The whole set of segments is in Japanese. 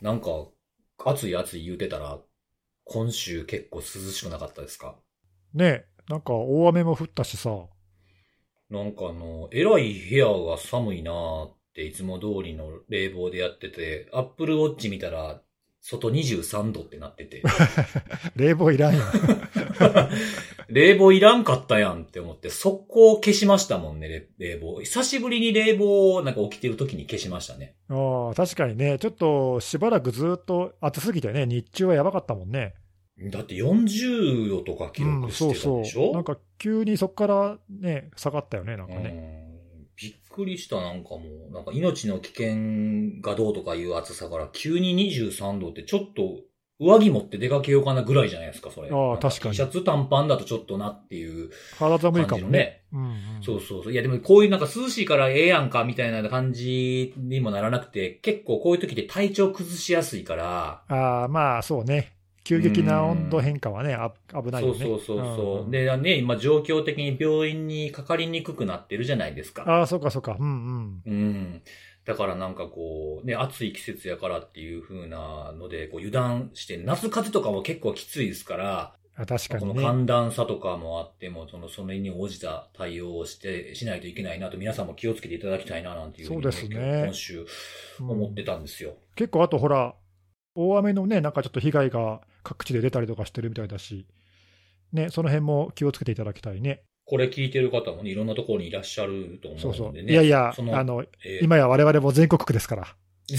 なんか、暑い暑い言うてたら、今週結構涼しくなかったですか？ねなんか大雨も降ったしさ。なんかあの、えらい部屋が寒いなーっていつも通りの冷房でやってて、アップルウォッチ見たら、外23度ってなってて、冷房いらんやん。冷房いらんかったやんって思って、速攻消しましたもんね、れ冷房。久しぶりに冷房をなんか起きてる時に消しましたね。ああ、確かにね、ちょっとしばらくずっと暑すぎてね、日中はやばかったもんね。だって40度とか記録してたでしょ、うん、そうそう。なんか急にそこからね、下がったよね、なんかね。びっくりした、なんかもう、なんか命の危険がどうとかいう暑さから急に23度ってちょっと上着持って出かけようかなぐらいじゃないですか、それ。ああ、確かに。T シャツ短パンだとちょっとなっていう、肌寒いかもね。うん、うん、そうそうそう。いやでもこういうなんか涼しいからええやんかみたいな感じにもならなくて、結構こういう時で体調崩しやすいから。ああ、まあそうね。急激な温度変化はね、あ危ないよね。そうそうそうそう、うん、で、ね、今状況的に病院にかかりにくくなってるじゃないですか。ああ、そうかそうか。うんうん。うん。だからなんかこう、ね、暑い季節やからっていう風なので、こう油断して、夏風とかも結構きついですから、あ確かに、ね、この寒暖差とかもあっても、その、それに応じた対応をして、しないといけないなと、皆さんも気をつけていただきたいな、なんていうそうですね。今週、思ってたんですよ、うん、結構あとほら、大雨のね、なんかちょっと被害が各地で出たりとかしてるみたいだし、ね、その辺も気をつけていただきたいね。これ聞いてる方もね、いろんなところにいらっしゃると思うんでね。そうそう。いやいや、あの、えー、今や我々も全国区ですから。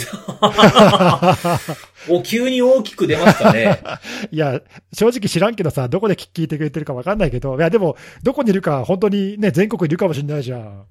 お、急に大きく出ましたね。いや、正直知らんけどさ、どこで聞いてくれてるかわかんないけど、いや、でも、どこにいるか、本当にね、全国いるかもしれないじゃん。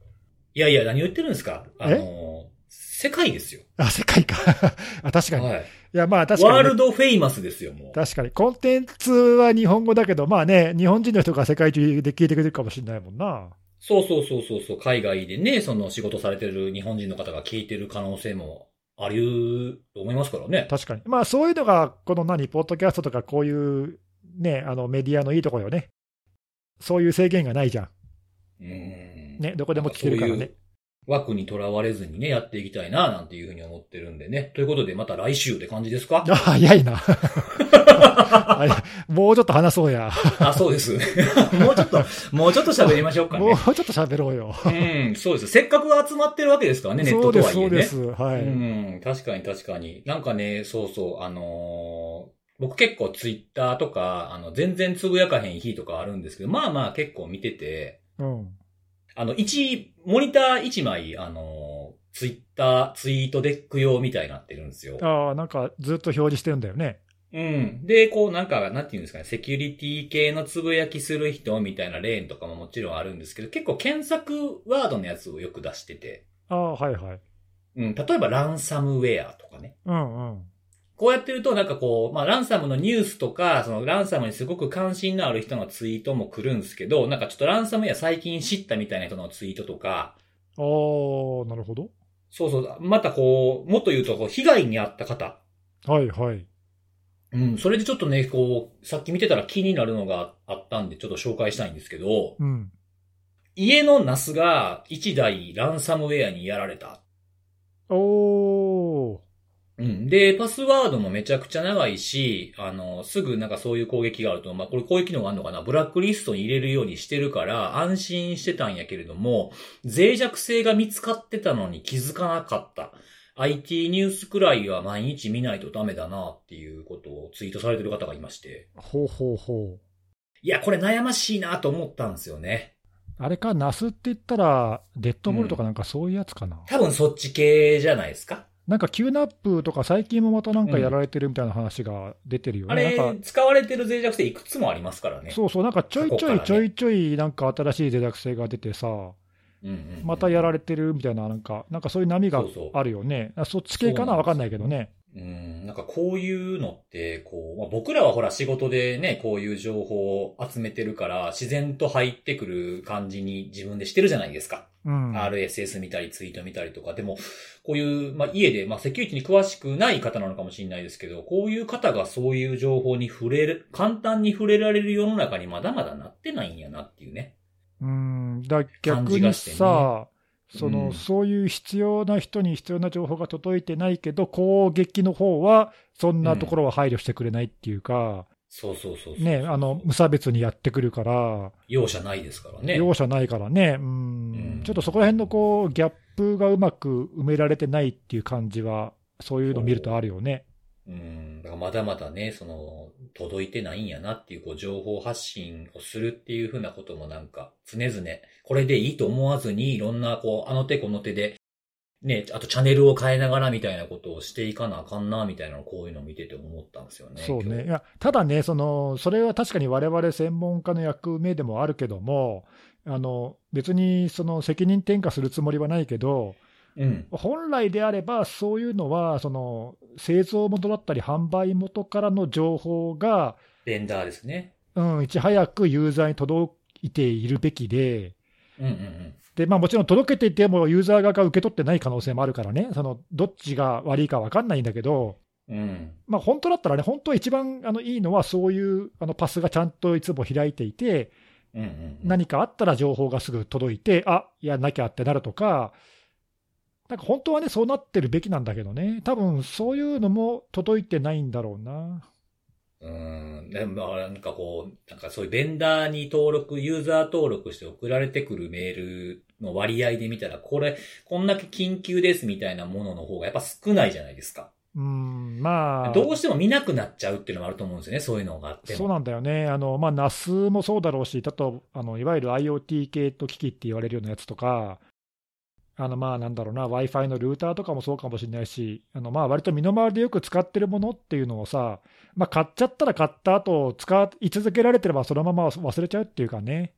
いやいや、何言ってるんですか？あの、世界ですよ。あ、世界か。あ、確かに。はい。いや、まあ確かに、ね、ワールドフェイマスですよ、もう。確かに。コンテンツは日本語だけど、まあね、日本人の人が世界中で聞いてくれるかもしれないもんな。そうそうそうそうそう、海外でね、その仕事されてる日本人の方が聞いてる可能性もありうと思いますからね。確かに。まあそういうのが、この何、ポッドキャストとかこういうね、あのメディアのいいところよね。そういう制限がないじゃん。うん。ね、どこでも聞けるからね。枠にとらわれずにね、やっていきたいな、なんていうふうに思ってるんでね。ということで、また来週って感じですか？あ、早いな。もうちょっと話そうや。あ、そうです。もうちょっと、もうちょっと喋りましょうかね。もうちょっと喋ろうよ。うん、そうです。せっかく集まってるわけですからね、ネットとはいえね。そうです、そうです。はい。うん、確かに確かに。なんかね、そうそう、あのー僕結構ツイッターとか、あの、全然つぶやかへん日とかあるんですけど、まあまあ結構見てて、うん。あの、一、モニター一枚、あの、ツイッター、ツイートデック用みたいになってるんですよ。ああ、なんかずっと表示してるんだよね。うん。で、こうなんか、なんていうんですかね、セキュリティ系のつぶやきする人みたいなレーンとかももちろんあるんですけど、結構検索ワードのやつをよく出してて。ああ、はいはい。うん。例えばランサムウェアとかね。うんうん。こうやってると、なんかこう、まあ、ランサムのニュースとか、そのランサムにすごく関心のある人のツイートも来るんですけど、なんかちょっとランサムや最近知ったみたいな人のツイートとか。ああ、なるほど。そうそう。またこう、もっと言うと、こう被害に遭った方。はいはい。うん、それでちょっとね、こう、さっき見てたら気になるのがあったんで、ちょっと紹介したいんですけど、うん。家のナスが1台ランサムウェアにやられた。おー。うん。で、パスワードもめちゃくちゃ長いし、あの、すぐなんかそういう攻撃があると、まあ、これこういう機能があるのかな？ブラックリストに入れるようにしてるから、安心してたんやけれども、脆弱性が見つかってたのに気づかなかった。IT ニュースくらいは毎日見ないとダメだなっていうことをツイートされてる方がいまして。ほうほうほう。いや、これ悩ましいなと思ったんですよね。あれか、 NAS って言ったら、 DeadBolt とかなんかそういうやつかな、うん、多分そっち系じゃないですか？なんか Q ナップとか最近もまたなんかやられてるみたいな話が出てるよね。うん、あれ、使われてる脆弱性いくつもありますからね。そうそう、なんかちょいちょいちょいちょいなんか新しい脆弱性が出てさ、うんうん、またやられてるみたいな、なんか、なんかそういう波があるよね。そうそっち系かなわかんないけどね。うん、なんかこういうのって、こう、まあ、僕らはほら仕事でね、こういう情報を集めてるから、自然と入ってくる感じに自分でしてるじゃないですか。うん、RSS 見たり、ツイート見たりとか。でも、こういう、まあ、家で、まあ、セキュリティに詳しくない方なのかもしれないですけど、こういう方がそういう情報に触れる、簡単に触れられる世の中にまだまだなってないんやなっていうね。うん、だ逆にさ、ね、その、うんそういう必要な人に必要な情報が届いてないけど、攻撃の方はそんなところは配慮してくれないっていうか、そうそうそう。ね、あの無差別にやってくるから、容赦ないですからね。容赦ないからね、うんうんちょっとそこら辺のこうギャップがうまく埋められてないっていう感じは、そういうの見るとあるよね。うん。だからまだまだね、その、届いてないんやなっていう、こう、情報発信をするっていうふうなこともなんか、常々、これでいいと思わずに、いろんな、こう、あの手この手で、ね、あとチャンネルを変えながらみたいなことをしていかなあかんな、みたいなこういうのを見てて思ったんですよね。そうね。いや、ただね、その、それは確かに我々専門家の役目でもあるけども、あの、別にその責任転嫁するつもりはないけど、うん。本来であれば、そういうのは、その、製造元だったり販売元からの情報が、ベンダーですね。うん、いち早くユーザーに届いているべきで、うんうんうん。で、まあもちろん届けていてもユーザー側が受け取ってない可能性もあるからね、その、どっちが悪いか分かんないんだけど、うん。まあ、本当だったらね、本当は一番あのいいのは、そういうあのパスがちゃんといつも開いていて、うんうんうん。何かあったら情報がすぐ届いて、あやんなきゃってなるとか、なんか本当はね、そうなってるべきなんだけどね、多分そういうのも届いてないんだろうな。うん。でも、なんかこう、なんかそういうベンダーに登録、ユーザー登録して送られてくるメールの割合で見たら、これ、こんだけ緊急ですみたいなものの方がやっぱ少ないじゃないですか。うん、まあ、どうしても見なくなっちゃうっていうのもあると思うんですよね、そういうのがあっても。そうなんだよね、あのまあ、NAS もそうだろうし、あとあのいわゆる IoT 系と機器って言われるようなやつとか、あのまあなんだろうな、Wi-Fi のルーターとかもそうかもしれないし、あのまあ割と身の回りでよく使ってるものっていうのをさ、まあ、買っちゃったら買った後使い続けられてれば、そのまま忘れちゃうっていうかね、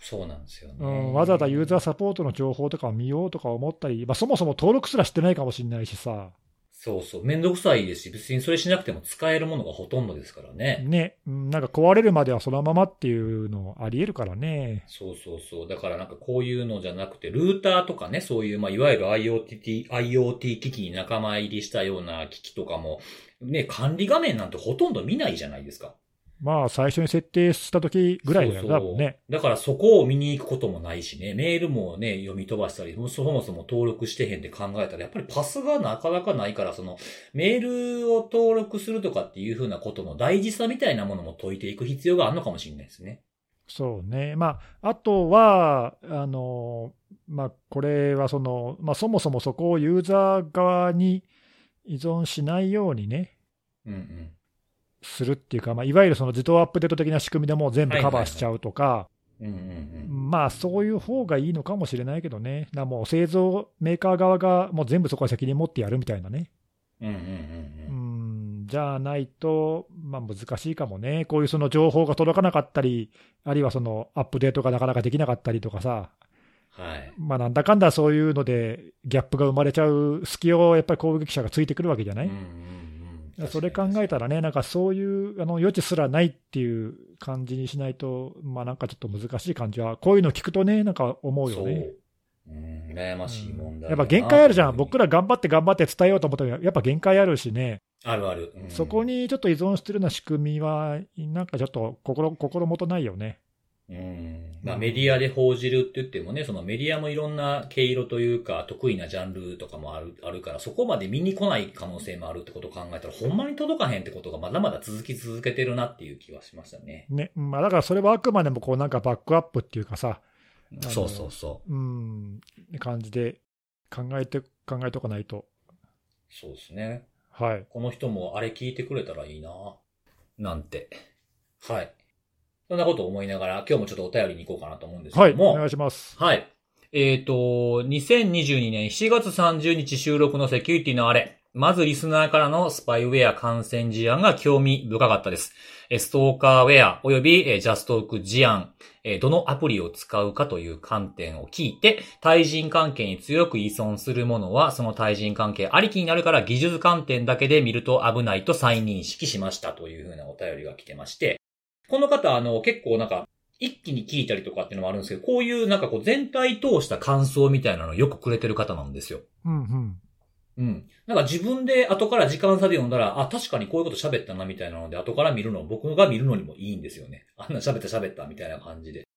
そうなんですよね。うん、わざわざユーザーサポートの情報とかを見ようとか思ったり、まあ、そもそも登録すらしてないかもしれないしさ、そうそう。めんどくさいですし、別にそれしなくても使えるものがほとんどですからね。ね、うんなんか壊れるまではそのままっていうのありえるからね。そうそうそう。だからなんかこういうのじゃなくて、ルーターとかね、そういう、まあ、いわゆる IoT、IoT 機器に仲間入りしたような機器とかも、ね、管理画面なんてほとんど見ないじゃないですか。まあ、最初に設定した時ぐらいだよね。だからそこを見に行くこともないしね、メールもね、読み飛ばしたり、そもそも登録してへんって考えたら、やっぱりパスがなかなかないから、その、メールを登録するとかっていうふうなことの大事さみたいなものも解いていく必要があるのかもしれないですね。そうね。まあ、あとは、あの、まあ、これはその、まあ、そもそもそこをユーザー側に依存しないようにね、うんうん。するっていうか、まあ、いわゆるその自動アップデート的な仕組みでもう全部カバーしちゃうとか。まあ、そういう方がいいのかもしれないけどね。だからもう製造メーカー側がもう全部そこは責任持ってやるみたいなね。じゃあないと、まあ、難しいかもね。こういうその情報が届かなかったり、あるいはそのアップデートがなかなかできなかったりとかさ、はい。まあ、なんだかんだそういうので、ギャップが生まれちゃう隙をやっぱり攻撃者がついてくるわけじゃない、うんうんうんそれ考えたらね、なんかそういうあの余地すらないっていう感じにしないと、まあなんかちょっと難しい感じは、こういうの聞くとね、なんか思うよね。そう。うん、悩ましい問題、やっぱ限界あるじゃん、僕ら。ら頑張って頑張って伝えようと思ったら、やっぱ限界あるしね、あるある。うんそこ。にちょっと依存してるような仕組みは、なんかちょっと心心もとないよね。うん。まあメディアで報じるって言ってもね、そのメディアもいろんな毛色というか、得意なジャンルとかもある、あるから、そこまで見に来ない可能性もあるってことを考えたら、ほんまに届かへんってことがまだまだ続き続けてるなっていう気はしましたね。ねまあ、だからそれはあくまでもこうなんかバックアップっていうかさ、のそうそうそうん、感じで考えて、考えとかないと。う。そうですね。はい。この人もあれ聞いてくれたらいいななんて。はい。そんなことを思いながら、今日もちょっとお便りに行こうかなと思うんですけはい、ども。お願いします。はい。えっ、と、2022年7月30日収録のセキュリティのあれ。まずリスナーからのスパイウェア感染事案が興味深かったです。えーストーカーウェア及びえージャストーク事案、えーどのアプリを使うかという観点を聞いて、対人関係に強く依存するものは、その対人関係ありきになるから技術観点だけで見ると危ないと再認識しましたというふうなお便りが来てまして、この方、あの、結構なんか、一気に聞いたりとかっていうのもあるんですけど、こういうなんかこう全体通した感想みたいなのをよくくれてる方なんですよ。うんうん。うん。なんか自分で後から時間差で読んだら、あ、確かにこういうこと喋ったなみたいなので、後から見るの、僕が見るのにもいいんですよね。あんな喋った喋ったみたいな感じで。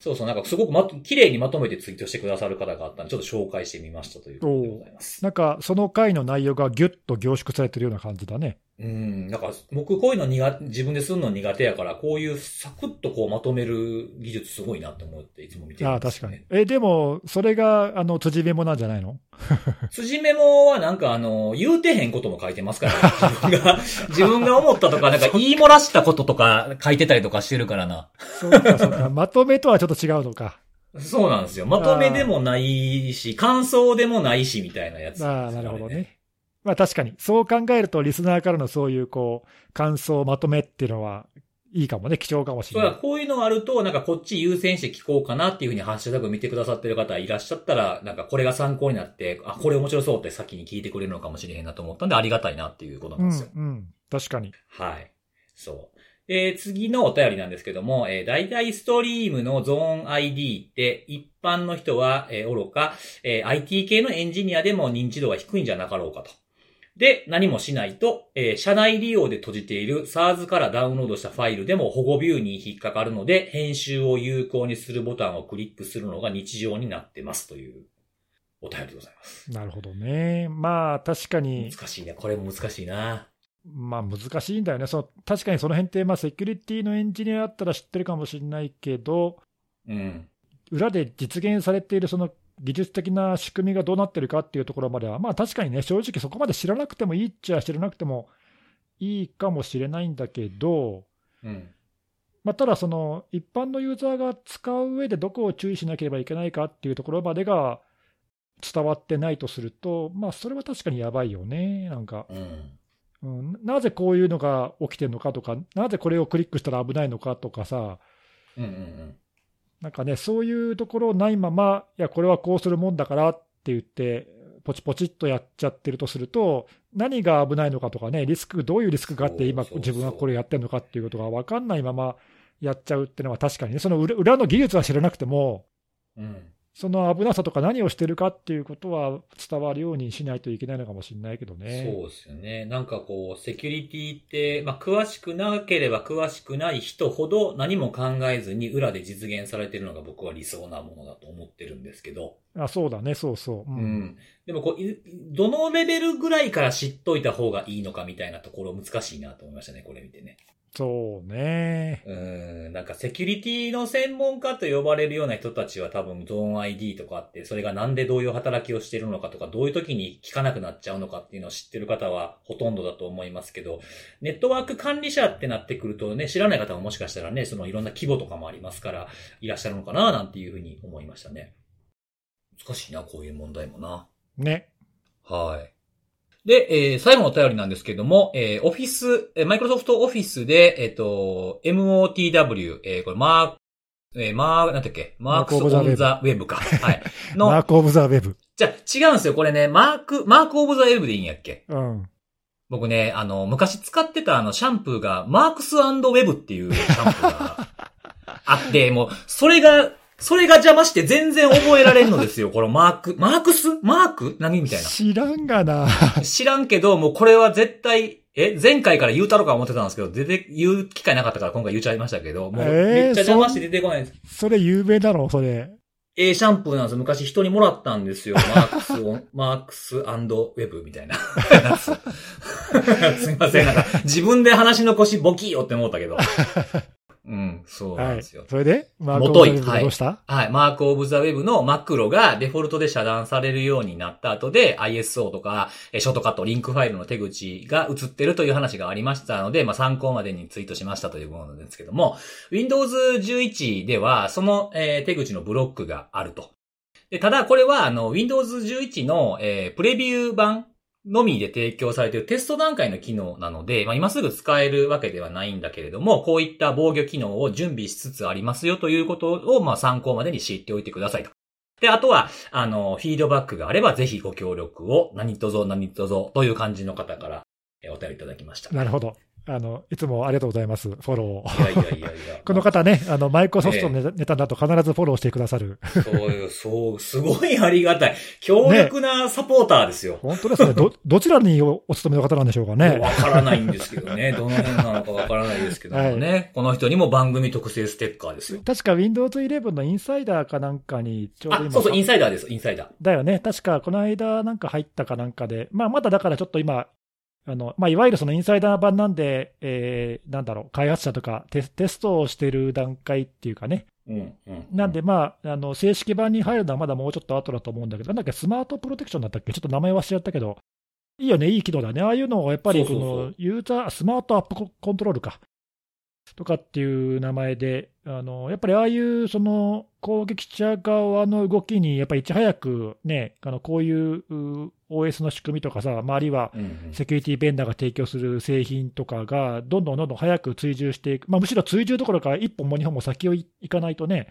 そうそう、なんかすごくま、綺麗にまとめてツイートしてくださる方があったんで、ちょっと紹介してみましたということでございます。なんか、その回の内容がぎゅっと凝縮されてるような感じだね。うん、なんか僕こういうの苦自分でするの苦手やから、こういうサクッとこうまとめる技術すごいなって思っていつも見てるああ、んですよ、ね。確かに。え、でも、それが、あの、辻メモなんじゃないの？辻メモはなんかあの、言うてへんことも書いてますから、自分が、自分が思ったとか、なんか言い漏らしたこととか書いてたりとかしてるからな。そうか、そうか。まとめとはちょっと違うのか。そうなんですよ。まとめでもないし、感想でもないし、みたいなやつ、ああ、なるほど。ね。まあ確かに、そう考えると、リスナーからのそういう、こう、感想、まとめっていうのは、いいかもね、貴重かもしれない。こういうのがあると、なんかこっち優先して聞こうかなっていうふうにハッシュタグ見てくださってる方いらっしゃったら、なんかこれが参考になって、あ、これ面白そうって先に聞いてくれるのかもしれへんなと思ったんで、ありがたいなっていうことなんうん、ですよ。うん。確かに。はい。そう。えー次のお便りなんですけども、えー、大体ストリームのゾーン ID って一般の人は、えー愚か、えー IT 系のエンジニアでも認知度が低いんじゃなかろうかと。で、何もしないと、えー社内利用で閉じている SARS からダウンロードしたファイルでも保護ビューに引っかかるので、編集を有効にするボタンをクリックするのが日常になってますというお便りでございます。なるほどね。まあ確かに、難しいね。これも難しいな。まあ難しいんだよね。その確かにその辺って、まあセキュリティのエンジニアだったら知ってるかもしれないけど、うん。裏で実現されているその技術的な仕組みがどうなってるかっていうところまでは、まあ確かにね、正直そこまで知らなくてもいいっちゃ知らなくてもいいかもしれないんだけど、うん。まあ、ただ、その一般のユーザーが使う上でどこを注意しなければいけないかっていうところまでが伝わってないとすると、まあ、それは確かにやばいよね、なんか、うん。うん、なぜこういうのが起きてるのかとか、なぜこれをクリックしたら危ないのかとかさ、うんうんうん。なんかね、そういうところないまま、いや、これはこうするもんだからって言って、ポチポチっとやっちゃってるとすると、何が危ないのかとかね、リスク、どういうリスクがあって、今、自分はこれやってるのかっていうことが分かんないままやっちゃうっていうのは確かにね、その裏裏の技術は知らなくても、うん。その危なさとか何をしてるかっていうことは伝わるようにしないといけないのかもしれないけどね。そうですよね。なんかこう、セキュリティって、まあ、詳しくなければ詳しくない人ほど何も考えずに裏で実現されてるのが僕は理想なものだと思ってるんですけど。あそうだね、そうそう。ううん。でもこう、いどのレベルぐらいから知っといた方がいいのかみたいなところ難しいなと思いましたね、これ見てね。そうね。うん、なんかセキュリティの専門家と呼ばれるような人たちは多分ゾーン ID とかあって、それがなんでどういう働きをしているのかとか、どういう時に聞かなくなっちゃうのかっていうのを知ってる方はほとんどだと思いますけど、ネットワーク管理者ってなってくるとね、知らない方ももしかしたらね、そのいろんな規模とかもありますから、いらっしゃるのかななんていうふうに思いましたね。難しいな、こういう問題もな。ね。はい。で、えー最後のお便りなんですけども、えー、オフィス、えーマイクロソフトオフィスで、えっ、と、MOTW、えーこれ、マーク、えーマー、なんだっけ、 Marks on the Web か。はい。の、 Mark of the Web。じゃあ違うんですよ。これね、マーク、 Mark of the Web でいいんやっけ？うん。僕ね、あの、昔使ってたあの、シャンプーが、マークスウェブっていうシャンプーがあって、もう、それが、それが邪魔して全然覚えられんのですよ。このマーク、マークス？マーク？何みたいな。知らんがな。知らんけど、もうこれは絶対、え、前回から言うたろか思ってたんですけど、出て、言う機会なかったから今回言っちゃいましたけど、もう、えーめっちゃ邪魔して出てこないんです。それ有名だろ、それ。えーシャンプーなんですよ。昔人にもらったんですよ。マークスオン、マークスウェブみたいな。すいません。なんか、自分で話の腰ボキーよって思ったけど。うん、そうなんはい。ですよ。それで、 Mark of the Web がどうした、はい。 Mark of the Web のマクロがデフォルトで遮断されるようになった後で ISO とかえーショートカット、リンクファイルの手口が移ってるという話がありましたので、まあ、参考までにツイートしましたというものなんですけども、Windows 11ではその、えー手口のブロックがあると。でただこれはあの Windows 11の、えープレビュー版のみで提供されているテスト段階の機能なので、まあ、今すぐ使えるわけではないんだけれども、こういった防御機能を準備しつつありますよということを、まあ、参考までに知っておいてくださいと。で、あとは、あの、フィードバックがあれば、ぜひご協力を、何とぞ何とぞという感じの方から、お便りいただきました。なるほど。あの、いつもありがとうございます、フォローを。いやいやいやいや。この方ね、あの、マイクロソフトのネタ,、だと必ずフォローしてくださる。そういう、そう、すごいありがたい。強力なサポーターですよ。本当ですね。ど、どちらにおお勤めの方なんでしょうかね。わからないんですけどね。どの辺なのかわからないですけどもね。この人にも番組特製ステッカーですよ。確か Windows 11のインサイダーかなんかにちょうどあ、今。そうそう、インサイダーです、インサイダー。だよね。確かこの間なんか入ったかなんかで、まあまだだからちょっと今、あの、まあいわゆるそのインサイダー版なんで、えー、なんだろう、開発者とかテステストをしてる段階っていうかね。うん、うん。なんでまあ、あの、正式版に入るのはまだもうちょっと後だと思うんだけど、なんだっけ、スマートプロテクションだったっけ？ちょっと名前忘れちゃったけど、いいよね、いい機能だね。ああいうのをやっぱりこそのユーザー、スマートアップココントロールか。とかっていう名前で、あのやっぱりああいうその攻撃者側の動きに、やっぱりいち早くね、あのこういうう OS の仕組みとかさ、まあ、あるいはセキュリティベンダーが提供する製品とかが、どんどんどんどん早く追従していく、まあ、むしろ追従どころか、一歩も二歩も先をいいかないとね、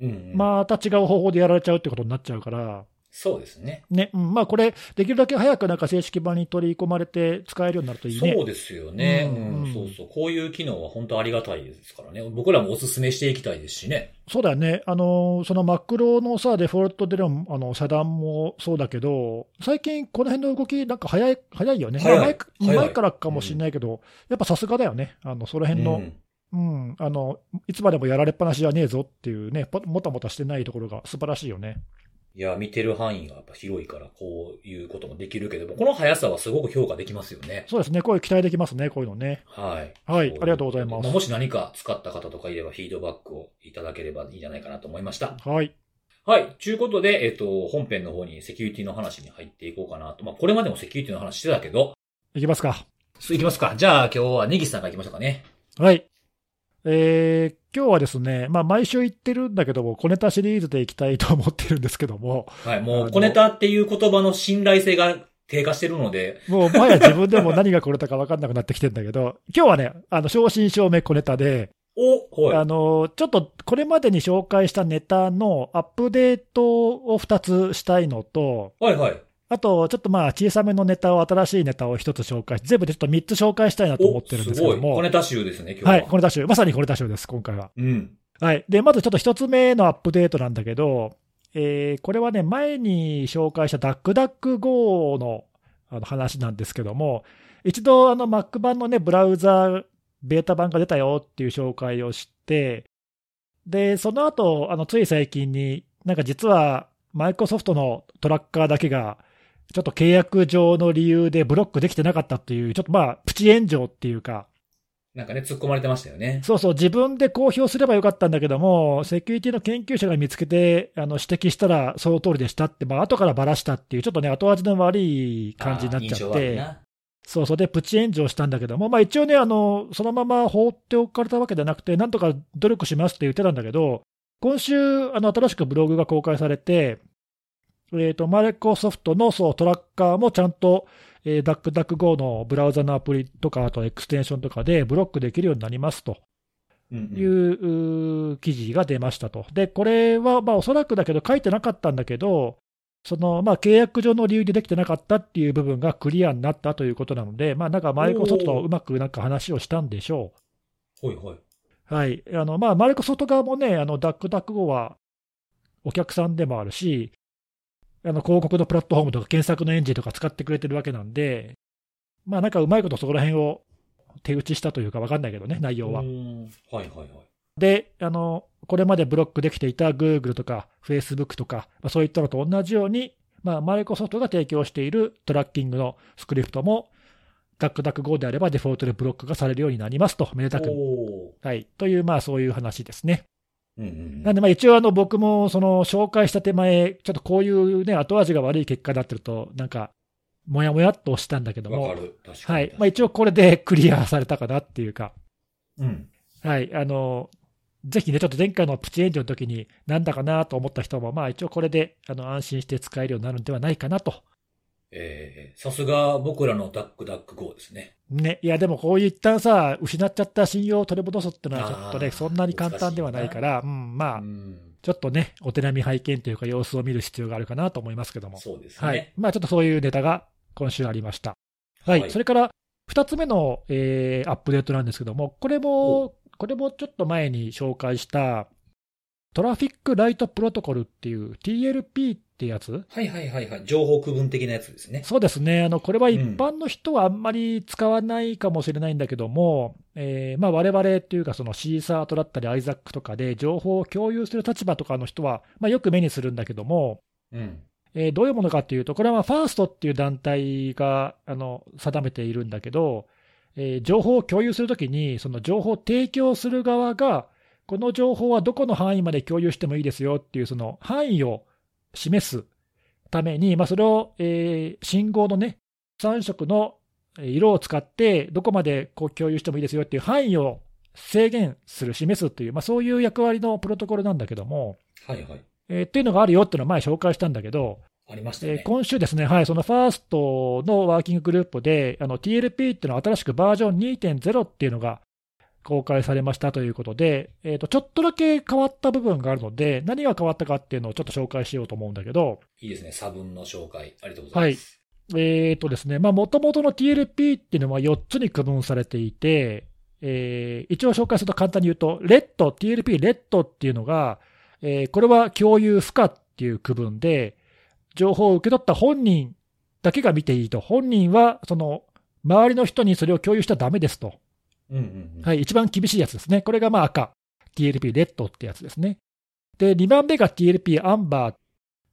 うんうん。また違う方法でやられちゃうってことになっちゃうから。そうですね。ね、うん、まあこれ、できるだけ早くなんか正式版に取り込まれて使えるようになるといいね。そうですよね、ううんん。そうそう。こういう機能は本当ありがたいですからね。僕らもお勧めしていきたいですしね。そうだよね、あのそのマクロのさ、デフォルトでのあの遮断もそうだけど、最近、この辺の動き、なんか早い早いよね、早いまあ前からかもしれないけど、やっぱさすがだよね、あのその辺の、うんうんあの、いつまでもやられっぱなしじゃねえぞっていうね、ぽもたもたしてないところが素晴らしいよね。いや、見てる範囲がやっぱ広いから、こういうこともできるけども、この速さはすごく評価できますよね。そうですね、こういう期待できますね、こういうのね。はい。はい、ありがとうございます。もし何か使った方とかいれば、フィードバックをいただければいいんじゃないかなと思いました。はい、はい。ということで、えっと、本編の方にセキュリティの話に入っていこうかなと。まあ、これまでもセキュリティの話してたけど、いきますか。いきますか。じゃあ、今日はネギスさんから行きましょうかね。はい。えー今日はですね、まあ、毎週言ってるんだけども、小ネタシリーズでいきたいと思ってるんですけども、はい。もう、小ネタっていう言葉の信頼性が低下してるので、もうもはや自分でも何が小ネタか分かんなくなってきてるんだけど、今日はね、あの正真正銘小ネタで、おはい。あのちょっとこれまでに紹介したネタのアップデートを2つしたいのと、はいはい。あと、ちょっとまあ小さめのネタを、新しいネタを1つ紹介して、全部でちょっと3つ紹介したいなと思ってるんですけどおすごい。も小、ネタ集ですね、今日は。はい、これダッシュ、まさにこれダッシュです、今回は。うん。はい。で、まずちょっと一つ目のアップデートなんだけど、えーこれはね、前に紹介したダックダック GO のあの話なんですけども、一度あの Mac 版のね、ブラウザベータ版が出たよっていう紹介をして、で、その後、あの、つい最近に、なんか実は、マイクロソフトのトラッカーだけが、ちょっと契約上の理由でブロックできてなかったっていう、ちょっとまあ、プチ炎上っていうか、なんかね、突っ込まれてましたよね。そうそう、自分で公表すればよかったんだけども、セキュリティの研究者が見つけてあの指摘したら、その通りでしたって、まあ後からばらしたっていう、ちょっとね、後味の悪い感じになっちゃって、そうそう、で、プチ炎上したんだけども、まあ一応ね、あのそのまま放っておかれたわけじゃなくて、なんとか努力しますって言ってたんだけど、今週、あの新しくブログが公開されて、えー、とマイクロソフトのそうトラッカーもちゃんと、えー、 DuckDuckGo のブラウザのアプリとか、あとエクステンションとかでブロックできるようになりますと。いう記事が出ましたと。で、これはまあおそらくだけど、書いてなかったんだけど、そのまあ契約上の理由でできてなかったっていう部分がクリアになったということなので、まあ、なんかマイクロソフトとうまくなんか話をしたんでしょはいはい。う。はい。あのまあ、マイクロソフト側もね、あのダックダック語はお客さんでもあるし、あの広告のプラットフォームとか検索のエンジンとか使ってくれてるわけなんで、まあなんかうまいことそこら辺を手打ちしたというか分かんないけどね、内容はう。んはいはいはい。で、あの、これまでブロックできていた Google とか Facebook とか、まあ、そういったのと同じように、まあ、マイクロソフトが提供しているトラッキングのスクリプトも、ダックダック Go であればデフォルトでブロックがされるようになりますと、めでたく。はい。という、まあ、そういう話ですね。うんうんうんなんで、まあ、一応、あの、僕も、その、紹介した手前、ちょっとこういうね、後味が悪い結果になってると、なんか、もやもやっとしたんだけども。はい。まあ、一応これでクリアされたかなっていうか、うん。はい、あの、ぜひね、ちょっと前回のプチ炎上の時に、なんだかなと思った人も、まあ一応これであの安心して使えるようになるんではないかなと。えー、さすが僕らのダックダック GO ですね。ね、いや、でもこういう一旦さ、失っちゃった信用を取り戻すっていうのは、ちょっとね、そんなに簡単ではないから、うん、まあ、うん。ちょっとね、お手並み拝見というか、様子を見る必要があるかなと思いますけども。そうですね。はい。まあちょっとそういうネタが今週ありました。はい。はいそれから、2つ目の、えーアップデートなんですけども、これも、これもちょっと前に紹介した、トラフィックライトプロトコルっていう TLP ってやつ？はいはいはいはい。情報区分的なやつですね。そうですね。あの、これは一般の人はあんまり使わないかもしれないんだけども、えーまあ我々っていうかそのシーサートだったりアイザックとかで情報を共有する立場とかの人は、まあよく目にするんだけども、うん。えーどういうものかっていうと、これはまあファーストっていう団体があの定めているんだけど、えー情報を共有するときに、その情報を提供する側が、この情報はどこの範囲まで共有してもいいですよっていう、その範囲を示すために、まあ、それを、えー信号のね、3色のえー色を使って、どこまでこう共有してもいいですよっていう範囲を制限する、示すという、まあ、そういう役割のプロトコルなんだけども、はいはい。えーっていうのがあるよっていうのを前紹介したんだけど、ありましたね。えー今週ですね、はい、そのファーストのワーキンググループで、あの TLP っていうのは新しくバージョン2.0っていうのが公開されましたということで、えーと、ちょっとだけ変わった部分があるので、何が変わったかっていうのをちょっと紹介しようと思うんだけど、いいですね。差分の紹介。ありがとうございます。えーとですね、まあ、元々の TLP っていうのは4つに区分されていて、えー一応紹介すると簡単に言うと、レッド、TLP レッドっていうのが、えーこれは共有不可っていう区分で、情報を受け取った本人だけが見ていいと。本人は、その、周りの人にそれを共有しちゃダメですと。うんうんうん。はい、一番厳しいやつですね。これがまあ赤。TLP レッドってやつですね。で、2番目が TLP アンバー。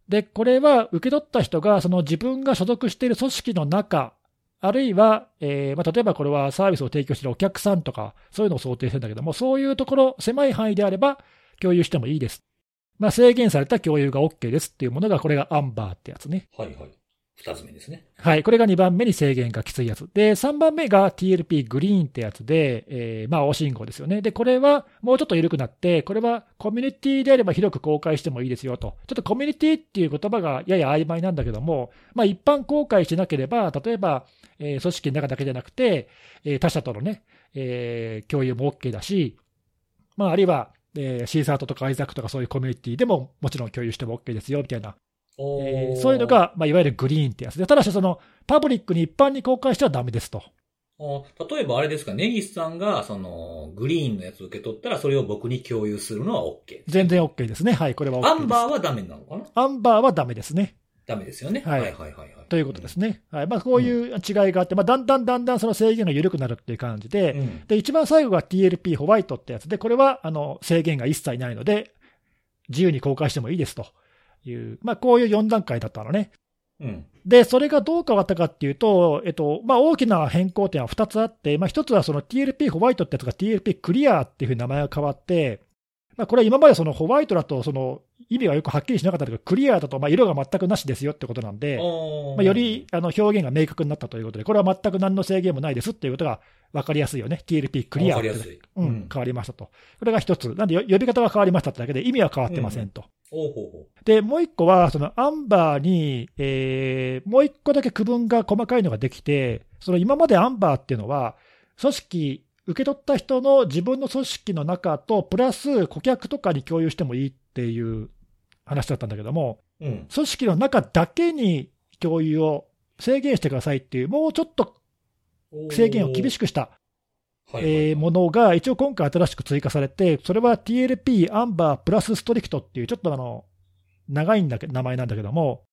で、これは受け取った人がその自分が所属している組織の中、あるいは、えーまあ、例えばこれはサービスを提供しているお客さんとか、そういうのを想定してるんだけども、そういうところ、狭い範囲であれば共有してもいいです。まあ、制限された共有が OK ですっていうものが、これがアンバーってやつね。はいはい。二つ目ですね。はい、これが2番目に制限がきついやつ。で、3番目が TLP グリーンってやつで、えーまあ、青信号ですよね。で、これはもうちょっと緩くなって、これはコミュニティであれば広く公開してもいいですよと。ちょっとコミュニティっていう言葉がやや曖昧なんだけども、まあ、一般公開しなければ、例えば、えー組織の中だけじゃなくて、えー他社とのね、えー共有も OK だし、まあ、あるいは、えーシーサートとかアイザックとかそういうコミュニティでももちろん共有しても OK ですよ、みたいなえーそういうの、が、まあ、いわゆるグリーンってやつで、ただしそのパブリックに一般に公開してはダメですと。お例えばあれですか、ネギスさんが、その、グリーンのやつを受け取ったら、それを僕に共有するのは OK。全然 OK ですね。はい、これは OK です。アンバーはダメなのかな？アンバーはダメですね。ダメですよね。はいはいはいはいはい。ということですね。はいまあ、こういう違いがあって、まあ、だんだんだんだんその制限が緩くなるっていう感じで、うん。で一番最後が TLP ホワイトってやつで、これはあの制限が一切ないので、自由に公開してもいいですという、まあ、こういう4段階だったのね。うん。で、それがどう変わったかっていうと、えっと、まあ、大きな変更点は2つあって、まあ、1つはその TLP ホワイトってやつが TLP クリアっていうふうに名前が変わって、まあ、これは今までそのホワイトだとその意味がよくはっきりしなかったけど、クリアだとまあ色が全くなしですよってことなんで、まあ、よりあの表現が明確になったということで、これは全く何の制限もないですっていうことが分かりやすいよね。TLP クリアってわかりやすい。うん、変わりましたと。これが一つ。なんでよ呼び方が変わりましたってだけで意味は変わってませんと。で、もう一個は、そのアンバーに、えーもう一個だけ区分が細かいのができて、その今までアンバーっていうのは、組織、受け取った人の自分の組織の中と、プラス顧客とかに共有してもいいっていう話だったんだけども、う。うん。組織の中だけに共有を制限してくださいっていう、もうちょっと制限を厳しく、くした、えーものが一応今回新しく追加されて、それは TLP アンバープラスストリクトっていう、ちょっとあの、長いんだけ名前なんだけども、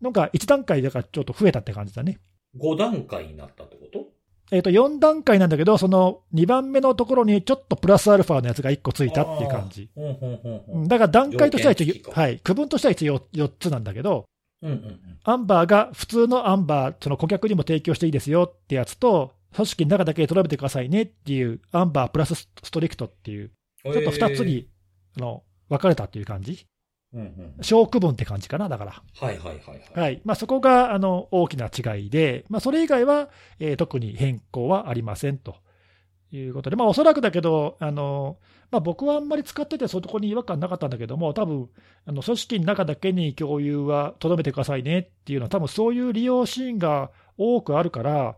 なんか1段階だからちょっと増えたって感じだね。5段階になったってこと？えっ、と、4段階なんだけど、その2番目のところにちょっとプラスアルファのやつが1個ついたっていう感じ。だから段階としては一応、はい、区分としては一応 4, つなんだけど、うんうんうん。アンバーが普通のアンバー、その顧客にも提供していいですよってやつと、組織の中だけでとどめてくださいねっていう、アンバープラスストリクトっていう、ちょっと2つに、あの分かれたっていう感じ。小区分って感じかな、だから。はいはいはいはい。はい。まあ、そこが、あの、大きな違いで、まあ、それ以外は、えー特に変更はありませんということで、まあ、おそらくだけど、あの、まあ、僕はあんまり使ってて、そこに違和感なかったんだけども、多分、あの、組織の中だけに共有はとどめてくださいねっていうのは、多分そういう利用シーンが多くあるから、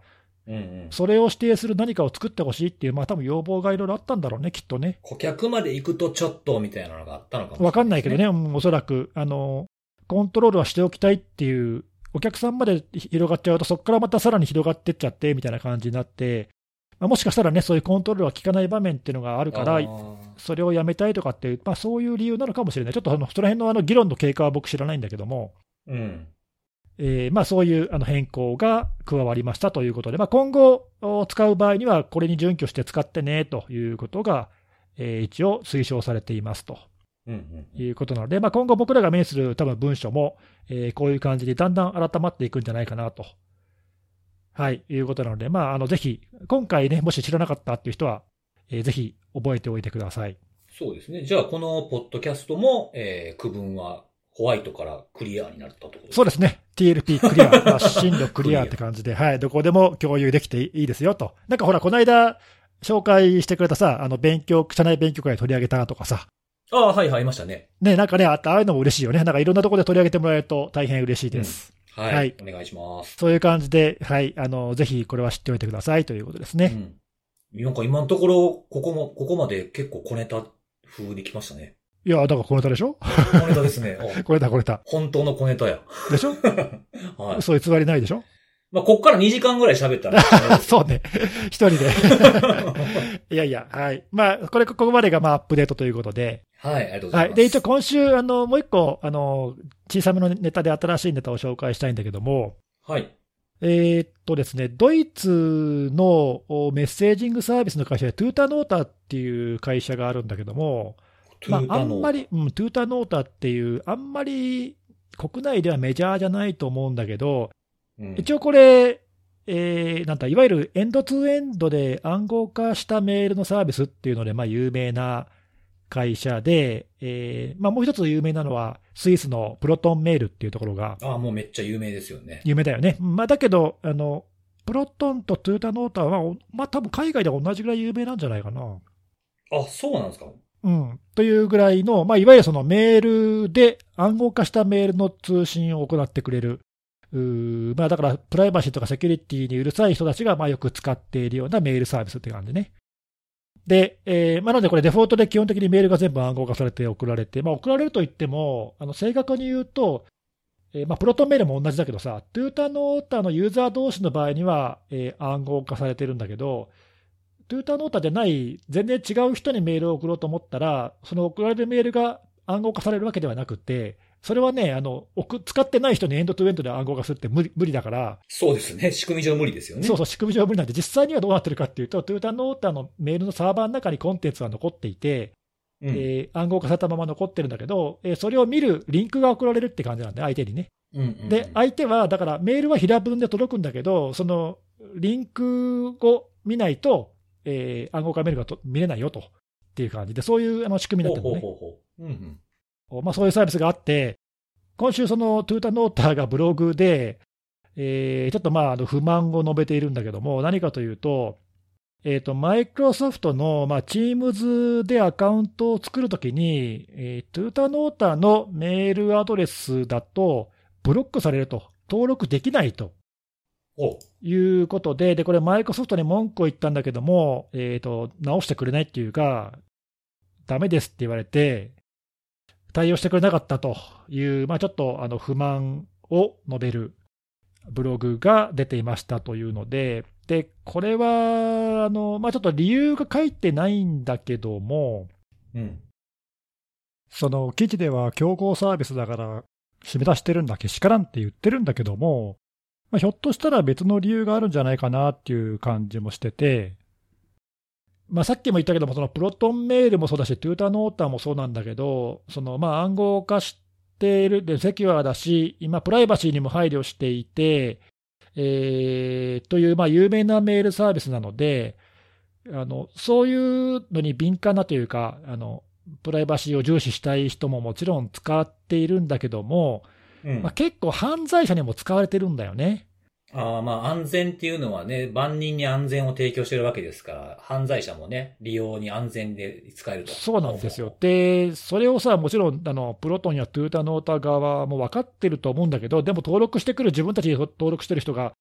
うんうん。それを指定する何かを作ってほしいっていう、まあ、多分要望がいろいろあったんだろうね、きっとね。顧客まで行くとちょっとみたいなのがあったのかもしれない、わかんないけどね、。うんおそらく、あの、コントロールはしておきたいっていうお客さんまで広がっちゃうと、そこからまたさらに広がってっちゃってみたいな感じになって、まあ、もしかしたらね、そういうコントロールが効かない場面っていうのがあるから、それをやめたいとかっていう、まあ、そういう理由なのかもしれない、ちょっとあのその辺のあの議論の経過は僕知らないんだけども、うん。えーまあ、そういうあの変更が加わりましたということで、まあ、今後お使う場合には、これに準拠して使ってねということが、えー一応推奨されていますと。いうことなので、まあ、今後僕らが目にする多分文書も、えーこういう感じでだんだん改まっていくんじゃないかなと。はい、いうことなので、まあ、あのぜひ、今回ね、もし知らなかったっていう人は、えーぜひ覚えておいてください。そうですね。じゃあ、このポッドキャストも、えー区分はホワイトからクリアになったところそうですね、TLP クリア、まあ、進路クリアって感じで、はい、どこでも共有できていいですよと。なんかほら、この間、紹介してくれたさ、あの勉強、社内勉強会取り上げたとかさ、ああ、はいはい、いましたね。ね、なんかね、あああいうのも嬉しいよね。なんかいろんなところで取り上げてもらえると大変嬉しいです。はい。はいお願いします。そういう感じで、はい、あの、ぜひこれは知っておいてくださいということですね。うん。なんか今のところ、ここも、ここまで結構小ネタ風に来ましたね。いや、だからこのネタでしょ？小ネタですね。あこれだ、これだ。本当の小ネタや。でしょ？はい。そう偽りないでしょ？まあ、こっから2時間ぐらい喋ったら。そうね。一人で。いやいや、はい。まあ、これ、ここまでがまあアップデートということで。はい、ありがとうござはいい。ます。で、一応今週、あの、もう一個、あの、小さめのネタで新しいネタを紹介したいんだけども、はい。えーっとですね、ドイツのおメッセージングサービスの会社で、トゥータノータっていう会社があるんだけども、まあ、あんまり、うん、トゥータノータっていう、あんまり国内ではメジャーじゃないと思うんだけど、うん、一応これ、えーなんだ、いわゆるエンドツーエンドで暗号化したメールのサービスっていうので、まあ、有名な会社で、えーまあ、もう一つ有名なのは、スイスのプロトンメールっていうところがああ、もうめっちゃ有名ですよね。有名だよね。まあ、だけど、あの、プロトンとトゥータノータは、まあ、多分海外では同じぐらい有名なんじゃないかな。あ、そうなんですか？うん。というぐらいの、まあ、いわゆるそのメールで暗号化したメールの通信を行ってくれる。まあ、だから、プライバシーとかセキュリティにうるさい人たちが、まあ、よく使っているようなメールサービスって感じね。で、えーまあ、なのでこれデフォルトで基本的にメールが全部暗号化されて送られて、まあ、送られると言っても、あの、正確に言うと、えーまあ、プロトンメールも同じだけどさ、トゥータノータのユーザー同士の場合には、えー暗号化されてるんだけど、トゥータノータじゃない、全然違う人にメールを送ろうと思ったら、その送られるメールが暗号化されるわけではなくて、それはね、あの送使ってない人にエンドトゥエンドで暗号化するって無理無理だから、そうですね。仕組み上無理ですよね。そうそう、仕組み上無理なんで、実際にはどうなってるかっていうと、トゥータノータのメールのサーバーの中にコンテンツは残っていて、うん。えー暗号化されたまま残ってるんだけど、えーそれを見るリンクが送られるって感じなんで、相手にね。うんうんうんで、相手は、だからメールは平文で届くんだけど、そのリンクを見ないと、えー暗号化メールがと見れないよとっていう感じ。で、そういうあの仕組みになってるのね。まあ、そういうサービスがあって、今週、そのトゥータノーターがブログで、えーちょっとまああの不満を述べているんだけども、何かというと、えーとマイクロソフトの、まあ、Teams でアカウントを作るときに、えートゥータノーターのメールアドレスだと、ブロックされると、登録できないと。おいうことで、でこれ、マイクロソフトに文句を言ったんだけども、えーと、直してくれないっていうか、ダメですって言われて、対応してくれなかったという、まあ、ちょっとあの不満を述べるブログが出ていましたというので、でこれはあの、まあ、ちょっと理由が書いてないんだけども、うん。その記事では競合サービスだから締め出してるんだけしからんって言ってるんだけども、まあ、ひょっとしたら別の理由があるんじゃないかなっていう感じもしてて、まあ、さっきも言ったけども、そのプロトンメールもそうだし、トゥータノータもそうなんだけど、そのまあ暗号化している、でセキュアだし、今、プライバシーにも配慮していて、えーというまあ有名なメールサービスなので、あのそういうのに敏感なというか、あのプライバシーを重視したい人ももちろん使っているんだけども、うんまあ、結構犯罪者にも使われてるんだよね。ああ、まあ安全っていうのはね、万人に安全を提供してるわけですから、犯罪者もね、利用に安全で使えると。そうなんですよ。で、それをさ、もちろんあのプロトンやトゥータノータ側も分かってると思うんだけど、でも登録してくる自分たちに登録してる人が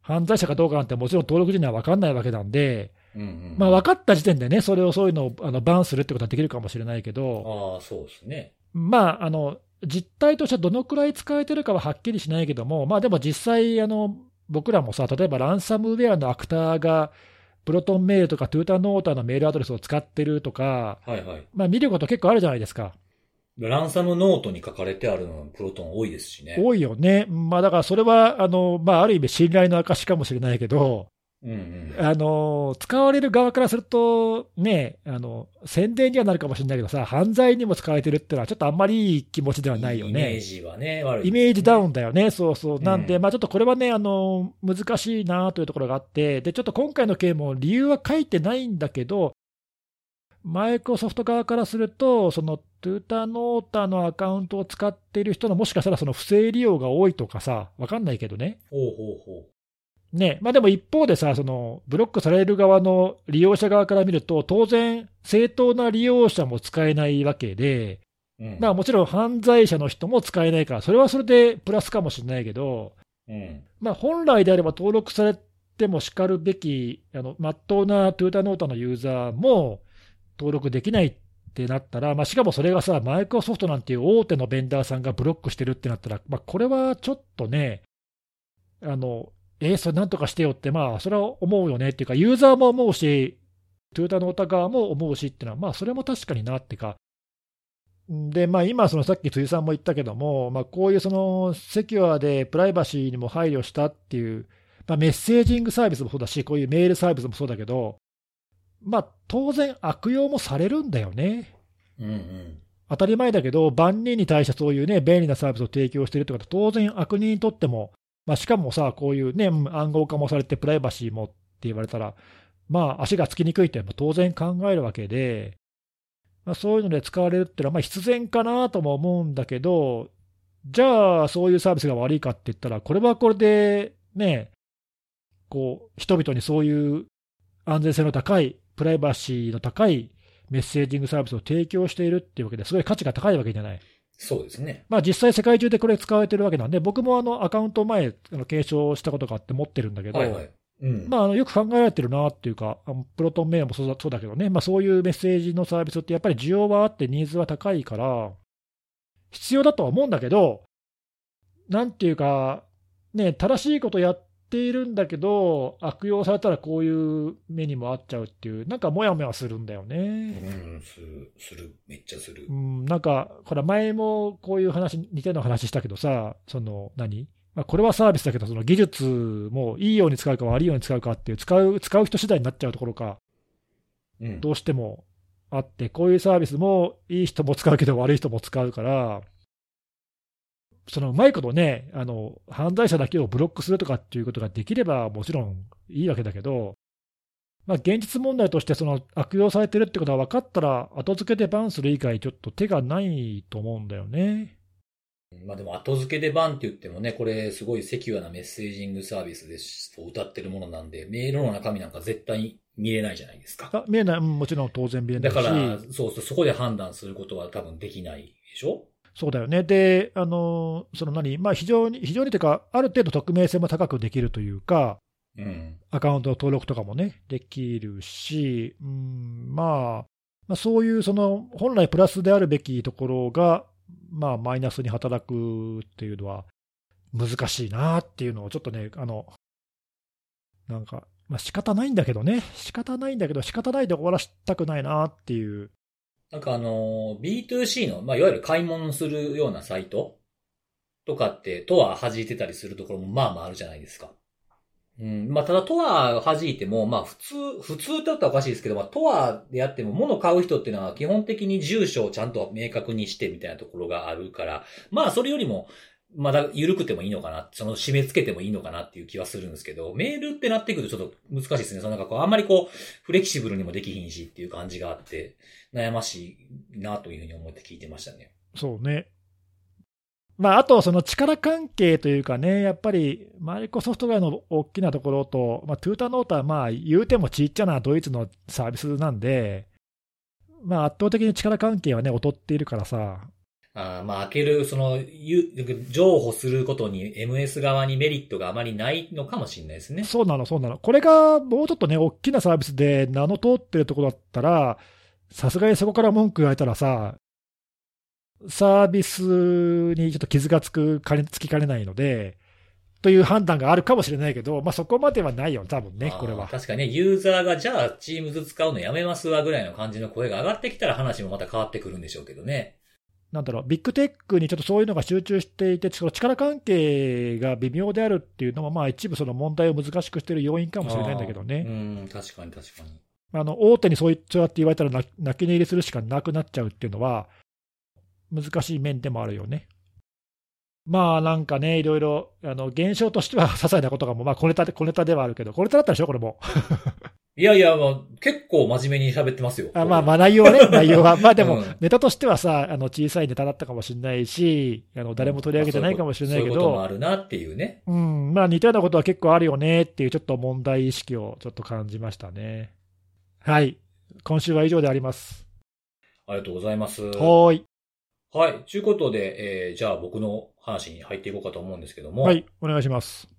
犯罪者かどうかなんてもちろん登録時には分かんないわけなんで、うんうん。まあ、分かった時点でね、それをそういうのをあのバンするってことはできるかもしれないけど、ああ、そうですね。まあ、あの実態としてはどのくらい使えてるかははっきりしないけども、まあでも実際、あの僕らもさ、例えばランサムウェアのアクターが、プロトンメールとかトゥータノータのメールアドレスを使ってるとか、はいはい。まあ、見ること結構あるじゃないですか。ランサムノートに書かれてあるのプロトン多いですしね。多いよね。まあだからそれは、あの、まあある意味信頼の証かもしれないけど、うんうん。あの、使われる側からすると、ね、あの、宣伝にはなるかもしれないけどさ、犯罪にも使われてるってのはちょっとあんまりいい気持ちではないよイメーね。ジはね、悪いね、イメージダウンだよね。そうそう。なんで、うんまあちょっとこれはね、あの、難しいなというところがあって、で、ちょっと今回の件も理由は書いてないんだけど、マイクロソフト側からすると、そのトゥータノータのアカウントを使っている人のもしかしたらその不正利用が多いとかさ、わかんないけどね。ほうほうほね、まあでも一方でさ、そのブロックされる側の利用者側から見ると、当然、正当な利用者も使えないわけで、う。うん。まあもちろん犯罪者の人も使えないから、それはそれでプラスかもしれないけど、うん。まあ本来であれば登録されてもしかるべき、あの、まっとうなトゥータノータのユーザーも登録できないってなったら、まあしかもそれがさ、マイクロソフトなんていう大手のベンダーさんがブロックしてるってなったら、まあこれはちょっとね、あの、えーそれなんとかしてよって、まあ、それは思うよねっていうか、ユーザーも思うし、トヨタのお側も思うしっていうのは、まあ、それも確かになっていうか、で、まあ、今、そのさっき辻さんも言ったけども、まあ、こういうそのセキュアでプライバシーにも配慮したっていう、まあ、メッセージングサービスもそうだし、こういうメールサービスもそうだけど、まあ、当然、悪用もされるんだよね。うんうん。当たり前だけど、万人に対してそういうね、便利なサービスを提供しているってことは、当然悪人にとっても、まあ、しかもさ、こういうね、暗号化もされてプライバシーもって言われたら、まあ、足がつきにくいって当然考えるわけで、まあ、そういうので使われるっていうのは、必然かなとも思うんだけど、じゃあ、そういうサービスが悪いかって言ったら、これはこれで、ね、こう、人々にそういう安全性の高い、プライバシーの高いメッセージングサービスを提供しているっていうわけですごい価値が高いわけじゃない。そうですね。まあ、実際、世界中でこれ使われてるわけなんで、僕もあのアカウント前、あの継承したことがあって持ってるんだけど、はいはい。うん。まあ、あのよく考えられてるなっていうか、あのプロトンメールもそうだそうだけどね、まあ、そういうメッセージのサービスってやっぱり需要はあって、ニーズは高いから、必要だとは思うんだけど、なんていうか、ね、正しいことやっているんだけど、悪用されたらこういう目にもあっちゃうっていう、なんかもやもやするんだよね。うん、する、する、めっちゃするう。ん、なんか、ほら、前もこういう話、似たような話したけどさ、その何、まあ、これはサービスだけど、その技術もいいように使うか悪いように使うかっていう、使う使う人次第になっちゃうところか、うん。どうしてもあって、こういうサービスもいい人も使うけど、悪い人も使うから、そのうまいことね、あの犯罪者だけをブロックするとかっていうことができれば、もちろんいいわけだけど、まあ、現実問題として、その悪用されてるってことが分かったら、後付けでバンする以外、ちょっと手がないと思うんだよね。まあでも後付けでバンって言ってもね、これすごいセキュアなメッセージングサービスで歌ってるものなんで、メールの中身なんか絶対に見れないじゃないですか。あ見えない、うんもちろん当然見えないし、だから、そうそう、そこで判断することは多分できないでしょ？そうだよね。で、あのその何、まあ、非常に、非常にというか、ある程度匿名性も高くできるというか、うん。アカウントの登録とかもね、できるし、うん、まあ、まあ、そういうその本来プラスであるべきところが、まあ、マイナスに働くっていうのは難しいなっていうのをちょっとね、あの、なんか、まあ仕方ないんだけどね、仕方ないんだけど、仕方ないで終わらしたくないなっていう。なんかあの、B2C の、まあいわゆる買い物するようなサイトとかって、とは弾いてたりするところもまあまああるじゃないですか。うん。まあただとは弾いても、まあ普通、普通って言ったらおかしいですけど、まあとはでやっても物買う人っていうのは基本的に住所をちゃんと明確にしてみたいなところがあるから、まあそれよりも、まだ緩くてもいいのかな、その締め付けてもいいのかなっていう気はするんですけど、メールってなってくるとちょっと難しいですね。そのなんかこう、あんまりこう、フレキシブルにもできひんしっていう感じがあって、悩ましいなというふうに思って聞いてましたね。そうね。まあ、あと、その力関係というかね、やっぱりマイクロソフト側の大きなところと、まあ、トゥータノートはまあ言うてもちっちゃなドイツのサービスなんで、まあ、圧倒的に力関係はね、劣っているからさ、あーまあ、開ける、その、ゆ譲歩することに MS 側にメリットがあまりないのかもしれないですね。そうなの、そうなの、これがもうちょっとね、大きなサービスで名の通ってるところだったら、さすがにそこから文句言われたらさ、サービスにちょっと傷がつくつきかねないので、という判断があるかもしれないけど、まあ、そこまではないよ、多分ね、これは。確かにね、ユーザーがじゃあ、チームズ使うのやめますわぐらいの感じの声が上がってきたら話もまた変わってくるんでしょうけどね。なんだろう、ビッグテックにちょっとそういうのが集中していて、その力関係が微妙であるっていうのも、まあ一部その問題を難しくしている要因かもしれないんだけどね。うん、確かに確かに。あの、大手にそうやって言われたら泣き寝入りするしかなくなっちゃうっていうのは、難しい面でもあるよね。まあなんかね、いろいろ、あの、現象としては些細なことがも、まあ小ネタで、小ネタではあるけど、小ネタだったでしょ、これも。いやいや、まあ、結構真面目に喋ってますよ。あまあまあ内容はね、内容は。まあでも、ネタとしてはさ、あの、小さいネタだったかもしれないし、あの、誰も取り上げてないかもしれないけど。そういうこともあるなっていうね。うん、まあ似たようなことは結構あるよねっていう、ちょっと問題意識をちょっと感じましたね。はい。今週は以上であります。ありがとうございます。はい。はい。ということで、えー、じゃあ僕の話に入っていこうかと思うんですけども。はい。お願いします。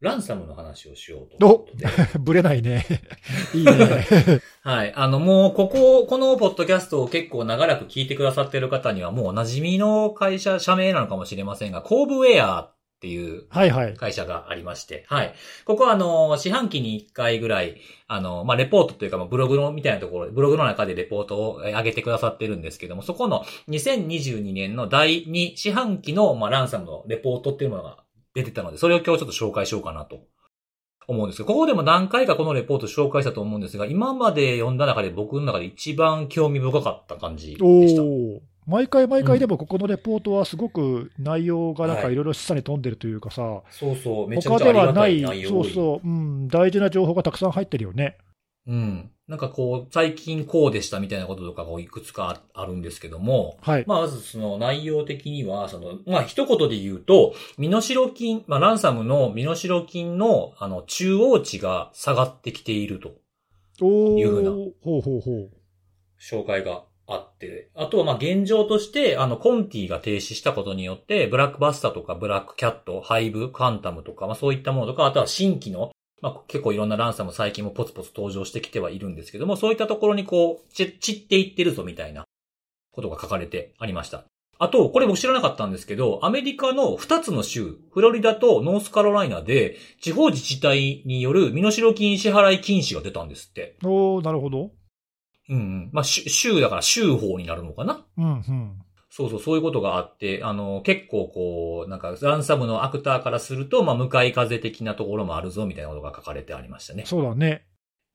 ランサムの話をしようとお ぶれないね。いいね。はい。あの、もう、ここ、このポッドキャストを結構長らく聞いてくださっている方には、もうお馴染みの会社、社名なのかもしれませんが、コーブウェアっていう会社がありまして、はい、はい、ここはあの、四半期に1回ぐらい、あの、まあ、レポートというか、ブログのみたいなところ、ブログの中でレポートを上げてくださってるんですけども、そこの2022年の第2四半期の、まあ、ランサムのレポートっていうものが出てたので、それを今日ちょっと紹介しようかなと思うんですけど、ここでも何回かこのレポート紹介したと思うんですが、今まで読んだ中で僕の中で一番興味深かった感じでした。毎回毎回でもここのレポートはすごく内容がなんかいろいろ示唆に富んでるというかさ、はい、そうそう、めちゃくちゃありがたい内容そうそう、うん、大事な情報がたくさん入ってるよね。うん。なんかこう、最近こうでしたみたいなこととかがいくつかあるんですけども、はい。まあ、まずその内容的には、その、まあ一言で言うと、身代金、まあランサムの身代金の、あの、中央値が下がってきていると。いうふうな。ほうほうほう。紹介があって、あとはまあ現状として、あの、コンティが停止したことによって、ブラックバスターとかブラックキャット、ハイブ、カンタムとか、まあそういったものとか、あとは新規の、まあ結構いろんなランサム最近もポツポツ登場してきてはいるんですけども、そういったところにこう、散っていってるぞみたいなことが書かれてありました。あと、これ僕知らなかったんですけど、アメリカの2つの州、フロリダとノースカロライナで、地方自治体による身代金支払い禁止が出たんですって。おー、なるほど。うん。まあ、州だから州法になるのかなうんうん。そうそう、そういうことがあって、あの、結構こう、なんか、ランサムのアクターからすると、まあ、向かい風的なところもあるぞ、みたいなことが書かれてありましたね。そうだね。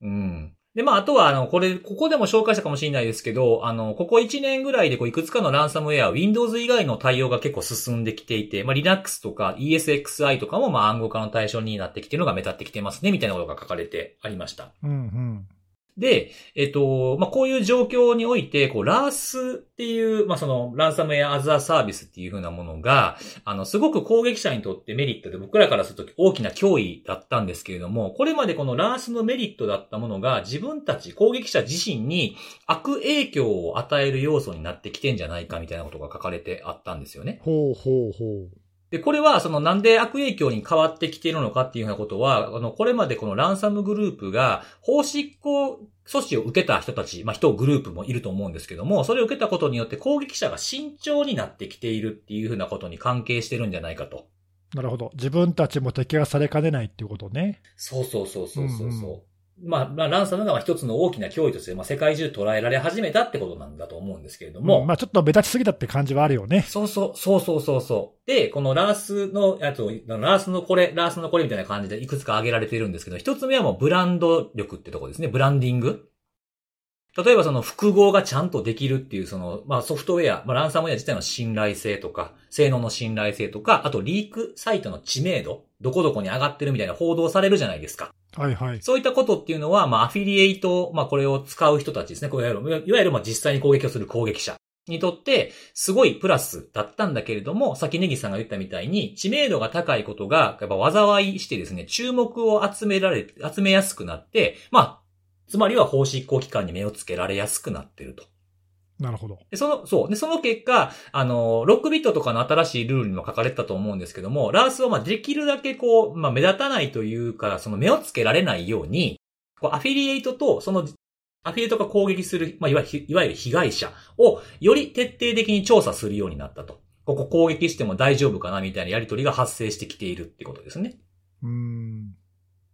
うん。で、まあ、あとは、あの、これ、ここでも紹介したかもしれないですけど、あの、ここ1年ぐらいで、こう、いくつかのランサムウェア、Windows 以外の対応が結構進んできていて、まあ、Linux とか ESXi とかも、まあ、暗号化の対象になってきているのが目立ってきてますね、みたいなことが書かれてありました。うんうん。で、えっと、まあ、こういう状況において、こう、ラースっていう、まあ、その、ランサムウェアアザーサービスっていう風なものが、あの、すごく攻撃者にとってメリットで、僕らからすると大きな脅威だったんですけれども、これまでこのラースのメリットだったものが、自分たち、攻撃者自身に悪影響を与える要素になってきてんじゃないかみたいなことが書かれてあったんですよね。ほうほうほう。で、これは、そのなんで悪影響に変わってきているのかっていうようなことは、あの、これまでこのランサムグループが、法執行措置を受けた人たち、まあ、人グループもいると思うんですけども、それを受けたことによって攻撃者が慎重になってきているっていうふうなことに関係してるんじゃないかと。なるほど。自分たちも敵がされかねないっていうことね。そうそうそうそうそう。うんうんまあ、まあ、ランサムが一つの大きな脅威として、まあ、世界中捉えられ始めたってことなんだと思うんですけれども。うん、まあ、ちょっと目立ちすぎたって感じはあるよね。そうそう、そうそうそうそう。で、このラースのやつを、ラースのこれ、ラースのこれみたいな感じでいくつか挙げられているんですけど、一つ目はもうブランド力ってとこですね。ブランディング。例えばその複合がちゃんとできるっていうその、まあソフトウェア、まあランサムウェア自体の信頼性とか、性能の信頼性とか、あとリークサイトの知名度、どこどこに上がってるみたいな報道されるじゃないですか。はいはい。そういったことっていうのは、まあアフィリエイト、まあこれを使う人たちですね。これいわゆる、いわゆるまあ実際に攻撃をする攻撃者。にとって、すごいプラスだったんだけれども、さっきネギさんが言ったみたいに、知名度が高いことが、やっぱ災いしてですね、注目を集められ、集めやすくなって、まあ、つまりは法執行機関に目をつけられやすくなってると。なるほど。で、その、そう。で、その結果、あの、ロックビットとかの新しいルールにも書かれてたと思うんですけども、ラースはまあできるだけこう、まあ目立たないというか、その目をつけられないように、こうアフィリエイトとそのアフィリエイトが攻撃する、まあ、いわゆる、いわゆる被害者をより徹底的に調査するようになったと。ここ攻撃しても大丈夫かなみたいなやりとりが発生してきているってことですね。うーん。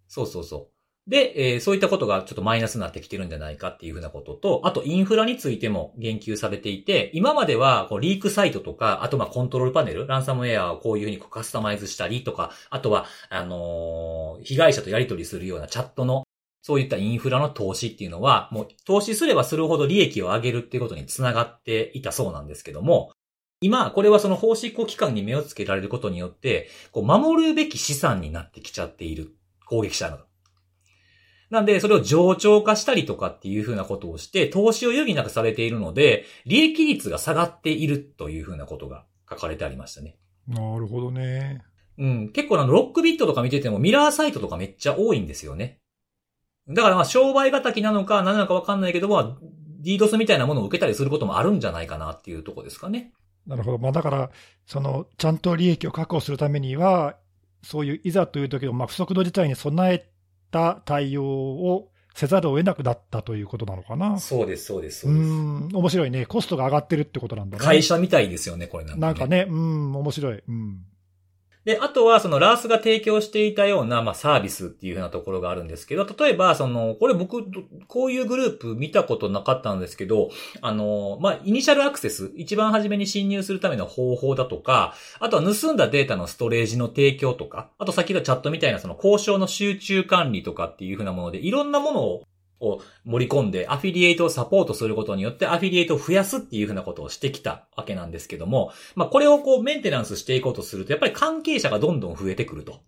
そうそうそう。で、えーそういったことがちょっとマイナスになってきてるんじゃないかっていうふうなことと、あとインフラについても言及されていて、今まではこうリークサイトとか、あとまあコントロールパネル、ランサムウェアをこういうふうにカスタマイズしたりとか、あとは、あのー被害者とやり取りするようなチャットの、そういったインフラの投資っていうのは、もう投資すればするほど利益を上げるっていうことにつながっていたそうなんですけども、今、これはその法執行機関に目をつけられることによって、こう守るべき資産になってきちゃっている攻撃者なの。なんで、それを冗長化したりとかっていうふうなことをして、投資を余儀なくされているので、利益率が下がっているというふうなことが書かれてありましたね。なるほどね。うん。結構あの、ロックビットとか見ててもミラーサイトとかめっちゃ多いんですよね。だからまあ、商売敵なのか何なのかわかんないけども、DDoS みたいなものを受けたりすることもあるんじゃないかなっていうところですかね。なるほど。まあ、だから、その、ちゃんと利益を確保するためには、そういういざという時の、まあ、不測の事態に備えた対応をせざるを得なくなったということなのかな。そうです、そうです、うそうです。ん、面白いね。コストが上がってるってことなんだね。会社みたいですよね、これなんか、ね。なんかね、うん、面白い。うん。で、あとは、その、ラースが提供していたような、まあ、サービスっていうふうなところがあるんですけど、例えば、その、これ僕、こういうグループ見たことなかったんですけど、あの、まあ、イニシャルアクセス、一番初めに侵入するための方法だとか、あとは盗んだデータのストレージの提供とか、あと先ほどチャットみたいなその交渉の集中管理とかっていうふうなもので、いろんなものをを盛り込んで、アフィリエイトをサポートすることによって、アフィリエイトを増やすっていうふうなことをしてきたわけなんですけども、まあ、これをこう、メンテナンスしていこうとすると、やっぱり関係者がどんどん増えてくると。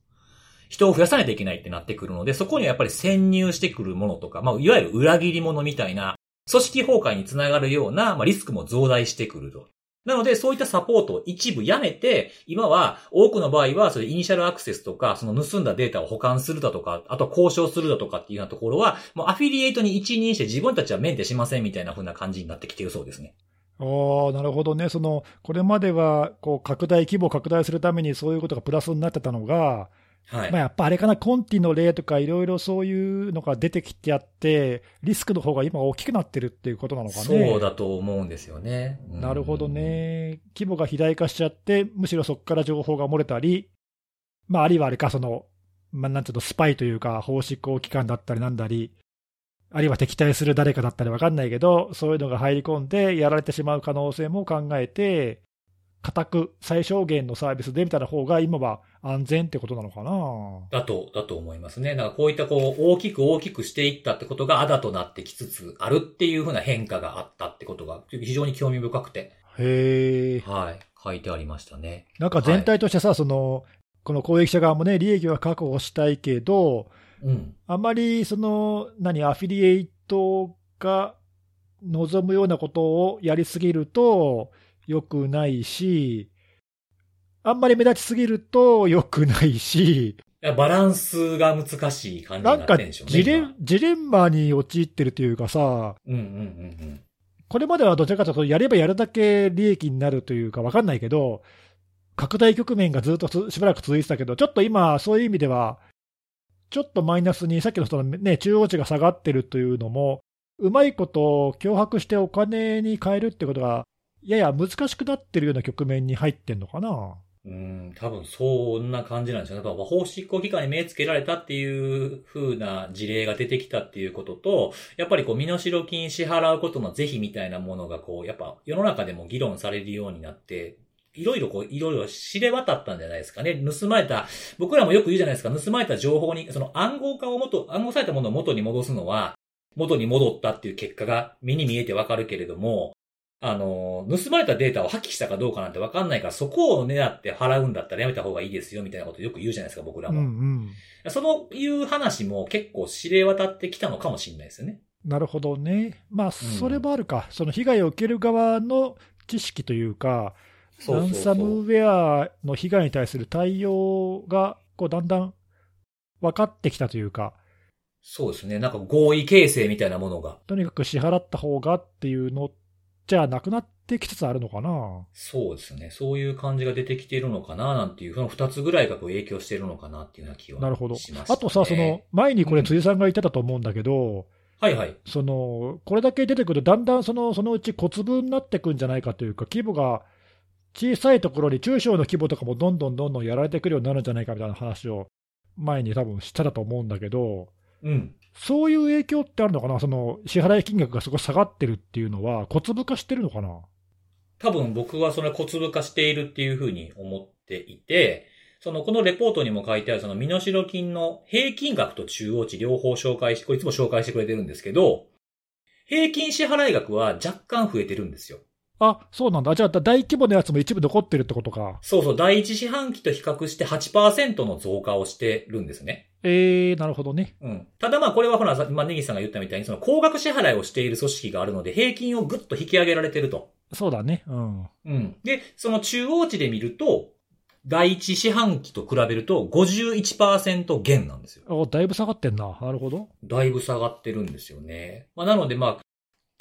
人を増やさないといけないってなってくるので、そこにはやっぱり潜入してくるものとか、まあ、いわゆる裏切り者みたいな、組織崩壊につながるような、まあ、リスクも増大してくると。なので、そういったサポートを一部やめて、今は多くの場合は、それイニシャルアクセスとか、その盗んだデータを保管するだとか、あとは交渉するだとかっていうようなところは、もうアフィリエイトに一任して自分たちはメンテしませんみたいな風な感じになってきているそうですね。ああ、なるほどね。その、これまでは、こう、拡大、規模を拡大するためにそういうことがプラスになってたのが、はい。まあ、やっぱあれかな、コンティの例とかいろいろそういうのが出てきてあって、リスクの方が今大きくなってるっていうことなのかね。そうだと思うんですよね。うんなるほど。ね。規模が肥大化しちゃって、むしろそこから情報が漏れたり、まあ、あるいはあれか、その、まあ、なんていうの、スパイというか、法執行機関だったりなんだり、あるいは敵対する誰かだったりわかんないけど、そういうのが入り込んでやられてしまう可能性も考えて、固く最小限のサービスでみたいな方が今は安全ってことなのかな？だと、だと思いますね。だからこういったこう、大きく大きくしていったってことがあだとなってきつつあるっていうふうな変化があったってことが非常に興味深くて、へえ。はい。書いてありましたね。なんか全体としてさ、その、この攻撃者側もね、利益は確保したいけど、うん。あまりその、何、アフィリエイトが望むようなことをやりすぎると良くないし、あんまり目立ちすぎると良くないし、いやバランスが難しい感じになんっなかてんでしょうね。ジレ今ジレンマに陥ってるというかさ、うんうんうんこれまではどちらかというと、やればやるだけ利益になるというか分かんないけど、拡大局面がずっとつしばらく続いてたけど、ちょっと今、そういう意味では、ちょっとマイナスに、さっきのその、ね、中央値が下がってるというのも、うまいこと脅迫してお金に変えるってことが、やや難しくなってるような局面に入ってんのかな？うん。多分そんな感じなんですよね。やっぱ法執行機関に目つけられたっていう風な事例が出てきたっていうことと、やっぱりこう身代金支払うことの是非みたいなものがこう、やっぱ世の中でも議論されるようになって、いろいろこう、いろいろ知れ渡ったんじゃないですかね。盗まれた、僕らもよく言うじゃないですか、盗まれた情報に、その暗号化を元、暗号されたものを元に戻すのは、元に戻ったっていう結果が目に見えてわかるけれども、あの、盗まれたデータを破棄したかどうかなんてわかんないから、そこを狙って払うんだったらやめた方がいいですよ、みたいなことよく言うじゃないですか、僕らうんも。うん。そのいう話も結構知れ渡ってきたのかもしれないですよね。なるほどね。まあ、それもあるか。その被害を受ける側の知識というか、ランサムウェアの被害に対する対応が、こう、だんだん分かってきたというか、そうですね。なんか合意形成みたいなものが。とにかく支払った方がっていうのじゃなくなってきつつあるのかな？そうですね。そういう感じが出てきているのかな、なんていう、その二つぐらいがこう影響しているのかなっていうような気はなるほどしました、ね。あとさ、その、前にこれ辻さんが言ってたと思うんだけど、はいはい。そのこれだけ出てくると、だんだんそのそのうち小粒になってくんじゃないかというか、規模が小さいところに中小の規模とかもどんどんどんどんやられてくるようになるんじゃないかみたいな話を前に多分しただと思うんだけど、うん。そういう影響ってあるのかな、その支払い金額がそこ下がってるっていうのは、小粒化してるのかな？多分僕はそれ小粒化しているっていうふうに思っていて、その、このレポートにも書いてあるその身代金の平均額と中央値両方紹介して、これいつも紹介してくれてるんですけど、平均支払い額は若干増えてるんですよ。あそうなんだ、じゃあ、大規模なやつも一部残ってるってことか。そうそう、第一四半期と比較して8%の増加をしてるんですね。えー、なるほどね。うん。ただまあこれはほら、今ネギさんが言ったみたいにその高額支払いをしている組織があるので平均をぐっと引き上げられてると。そうだね。うん。うん。で、その中央値で見ると、第一四半期と比べると51%減なんですよ。おだいぶ下がってんな。なるほど。だいぶ下がってるんですよね。まあなのでまあ、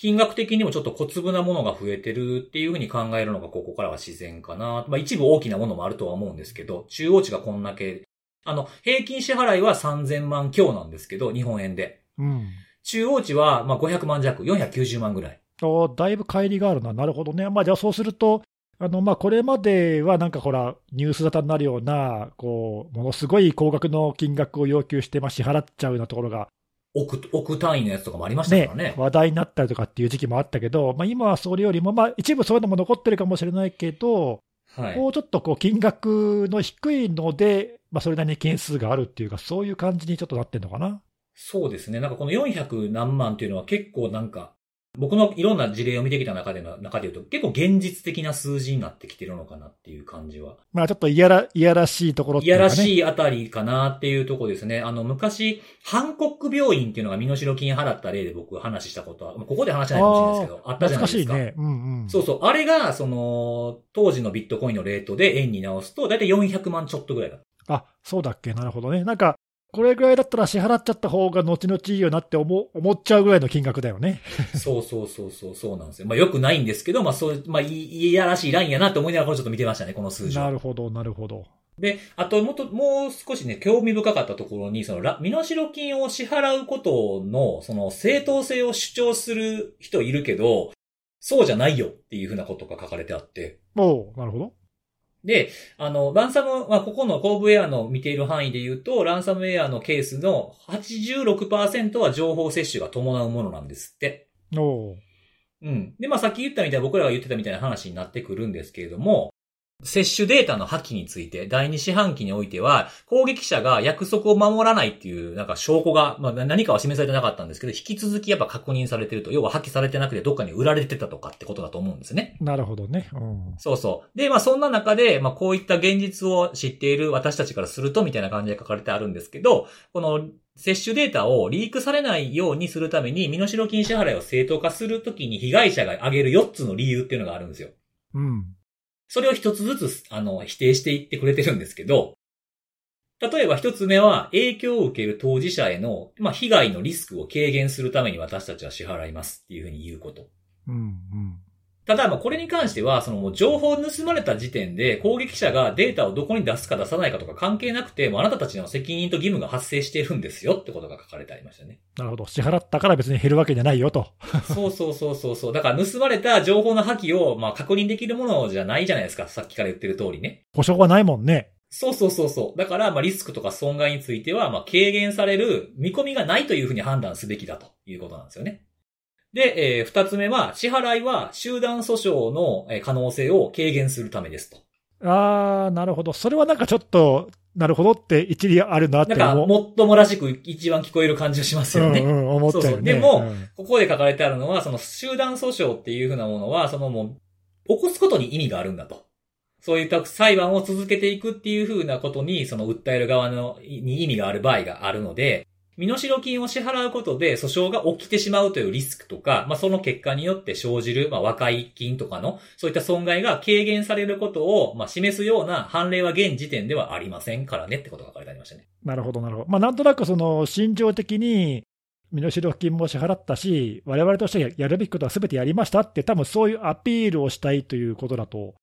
金額的にもちょっと小粒なものが増えてるっていうふうに考えるのがここからは自然かな。まあ一部大きなものもあるとは思うんですけど、中央値がこんだけ、あの、平均支払いは3000万強なんですけど、日本円で。うん。中央値はまあ500万弱、490万ぐらい。おだいぶ乖離があるな。なるほどね。まあ、じゃあそうすると、あのまあ、これまではなんかほら、ニュース沙汰になるような、こう、ものすごい高額の金額を要求して、まあ、支払っちゃうようなところが、億、億単位のやつとかもありましたかねらね。話題になったりとかっていう時期もあったけど、まあ、今はそれよりも、まあ、一部そういうのも残ってるかもしれないけど、はい。もうちょっとこう金額の低いので、まあ、それなりに件数があるっていうか、そういう感じにちょっとなってるのかな。そうですね。なんかこの400何万っていうのは結構なんか、僕のいろんな事例を見てきた中での、中で言うと結構現実的な数字になってきてるのかなっていう感じは。まあ、ちょっといやらいやらしいところっていね、やらしいあたりかなっていうところですね。あの、昔、ハンコック病院っていうのが身代金払った例で僕話したことは、ここで話してないかもしれないですけど、あったじゃないですか。懐かしいね。うんうん。そうそう。あれが、その、当時のビットコインのレートで円に直すと、だいたい400万ちょっとぐらいだ。あそうだっけ、なるほどね。なんか、これぐらいだったら支払っちゃった方が後々いいよなって思う思っちゃうぐらいの金額だよね。そうそうそうそう、そうなんですよ。まあ良くないんですけど、まあそう、まあいいやらしいラインやなって思いながらこれちょっと見てましたね、この数字はなるほど、なるほど。で、あともっと、もう少しね、興味深かったところに、その、ら身代金を支払うことの、その、正当性を主張する人いるけど、そうじゃないよっていうふうなことが書かれてあって。おうなるほど。で、あの、ランサム、まあ、ここのコーブウェアの見ている範囲で言うと、ランサムウェアのケースの86%は情報摂取が伴うものなんですって。おううん。で、まあ、さっき言ったみたいな、僕らが言ってたみたいな話になってくるんですけれども、摂取データの破棄について、第二四半期においては、攻撃者が約束を守らないっていう、なんか証拠が、まあ何かは示されてなかったんですけど、引き続きやっぱ確認されてると、要は破棄されてなくてどっかに売られてたとかってことだと思うんですね。なるほどね。うん。そうそう。で、まあそんな中で、まあこういった現実を知っている私たちからするとみたいな感じで書かれてあるんですけど、この摂取データをリークされないようにするために、身代金支払いを正当化するときに被害者が挙げる4つの理由っていうのがあるんですよ。うん。それを一つずつ、あの、否定していってくれてるんですけど、例えば一つ目は、影響を受ける当事者への、まあ、被害のリスクを軽減するために私たちは支払いますっていうふうに言うこと。うん。うん。ただ、まあ、これに関しては、そのもう情報を盗まれた時点で、攻撃者がデータをどこに出すか出さないかとか関係なくて、もうあなたたちの責任と義務が発生しているんですよってことが書かれてありましたね。なるほど。支払ったから別に減るわけじゃないよと。そうそうそうそうそう。だから盗まれた情報の破棄を、まあ、確認できるものじゃないじゃないですか。さっきから言ってる通りね。保証はないもんね。そうそうそうそう。だから、まあ、リスクとか損害については、まあ、軽減される見込みがないというふうに判断すべきだということなんですよね。で、えー二つ目は、支払いは集団訴訟のえー可能性を軽減するためですと。あー、なるほど。それはなんかちょっと、なるほどって一理あるなってなんか。もっともらしく一番聞こえる感じがしますよね。うんうん、思っちゃね。そうそうでもうんここで書かれてあるのは、その集団訴訟っていうふうなものは、そのもう、起こすことに意味があるんだと。そういった裁判を続けていくっていうふうなことに、その訴える側の、に意味がある場合があるので、身代金を支払うことで訴訟が起きてしまうというリスクとか、まあ、その結果によって生じる、まあ、和解金とかの、そういった損害が軽減されることを、まあ、示すような判例は現時点ではありませんからねってことが書かれてありましたね。なるほど、なるほど。まあ、なんとなくその心情的に、身代金も支払ったし、我々としてややるべきことはすべてやりましたって、多分そういうアピールをしたいということだと、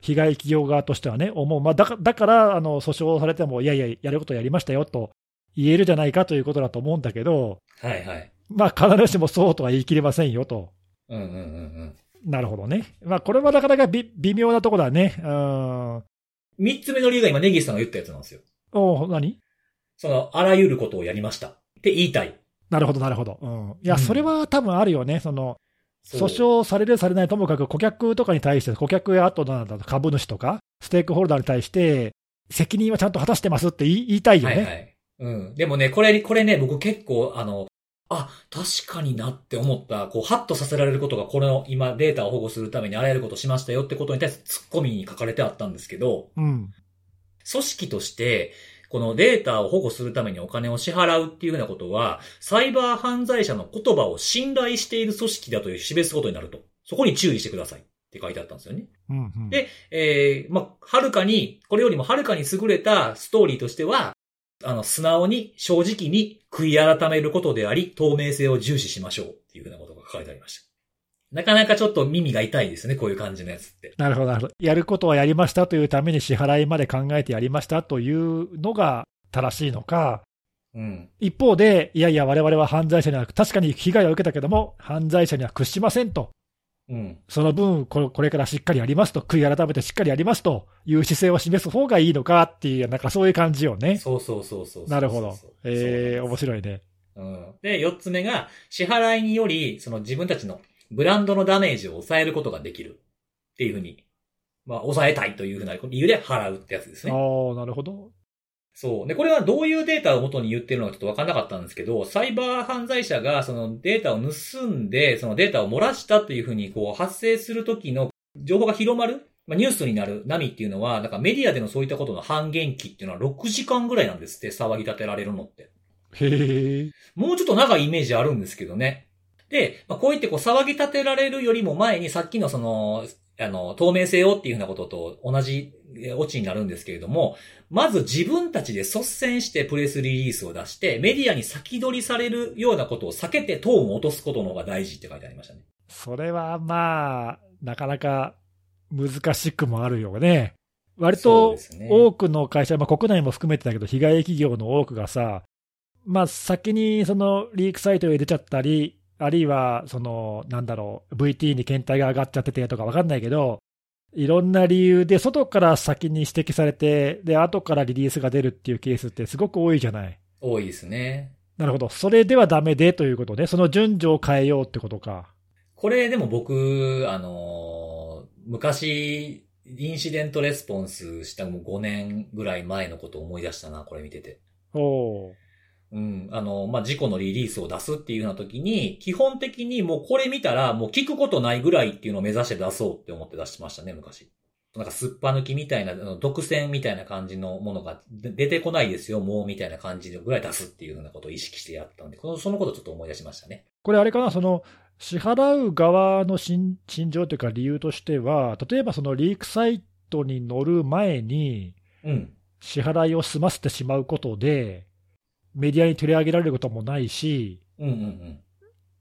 被害企業側としてはね、思う、まあ、だかだからあの訴訟されても、いやいや、やることやりましたよと言えるじゃないかということだと思うんだけど、はいはい。まあ、必ずしもそうとは言い切れませんよと。うんうんうんうん。なるほどね。まあ、これはなかなかび微妙なところだね。うん。三つ目の理由が今、ネギスさんが言ったやつなんですよ。おう何？その、あらゆることをやりました。って言いたい。なるほど、なるほど。うん。いや、うんそれは多分あるよね。その、訴訟される、されないともかく、顧客とかに対して、顧客やあとなんだ株主とか、ステークホルダーに対して、責任はちゃんと果たしてますって言いたいよね。はいはい。うん。でもね、これ、これね、僕結構、あの、あ、確かになって思った、こう、ハッとさせられることが、この今データを保護するためにあらゆることをしましたよってことに対してツッコミに書かれてあったんですけど、うん。組織として、このデータを保護するためにお金を支払うっていうふうなことは、サイバー犯罪者の言葉を信頼している組織だという示すことになると。そこに注意してくださいって書いてあったんですよね。うん、うん。でえー、まあ、はるかに、これよりもはるかに優れたストーリーとしては、あの、素直に、正直に悔い改めることであり、透明性を重視しましょうっていうふうなことが書かれてありました。なかなかちょっと耳が痛いですね、こういう感じのやつって。なるほど、なるほど。やることはやりましたというために支払いまで考えてやりましたというのが正しいのか、うん。一方で、いやいや、我々は犯罪者には、確かに被害を受けたけども、犯罪者には屈しませんと。うん。その分これ、これからしっかりやりますと、悔い改めてしっかりやりますという姿勢を示す方がいいのかっていう、なんかそういう感じよね。そうそうそうそうなるほど。えー、面い。白いね。うん。で、四つ目が、支払いにより、その自分たちのブランドのダメージを抑えることができる。っていうふうに、まあ、抑えたいというふうな理由で払うってやつですああね。ー、なるほど。そう。で、これはどういうデータを元に言ってるのかちょっとわかんなかったんですけど、サイバー犯罪者がそのデータを盗んで、そのデータを漏らしたというふうにこう発生するときの情報が広まる、まあ、ニュースになる波っていうのは、なんかメディアでのそういったことの半減期っていうのは6時間ぐらいなんですって、騒ぎ立てられるのって。へえ。もうちょっと長いイメージあるんですけどね。で、まあ、こう言ってこう騒ぎ立てられるよりも前にさっきのその、あの、透明性をっていうふうなことと同じえオチになるんですけれども、まず自分たちで率先してプレスリリースを出して、メディアに先取りされるようなことを避けてトーンを落とすことの方が大事って書いてありましたね。それはまあ、なかなか難しくもあるよね。割と多くの会社、まあ、国内も含めてだけど、被害企業の多くがさ、まあ、先にそのリークサイトへ出ちゃったり、あるいはそのなんだろう、VT に検体が上がっちゃっててとか分かんないけど、いろんな理由で外から先に指摘されて、で後からリリースが出るっていうケースってすごく多いじゃない。多いですね。なるほど、それではダメでということね、その順序を変えようってことか。これでも僕、あのー昔、インシデントレスポンスしたもう5年ぐらい前のことを思い出したな、これ見てて。おおうん。あの、まあ、事故のリリースを出すっていうような時に、基本的にもうこれ見たら、もう聞くことないぐらいっていうのを目指して出そうって思って出してましたね、昔。なんか、すっぱ抜きみたいな、あの独占みたいな感じのものがで出てこないですよ、もうみたいな感じでぐらい出すっていうようなことを意識してやったんで、このそのことをちょっと思い出しましたね。これ、あれかな、その支払う側の心心情というか、理由としては、例えばそのリークサイトに載る前に、うん。支払いを済ませてしまうことで、メディアに取り上げられることもないし、うんうん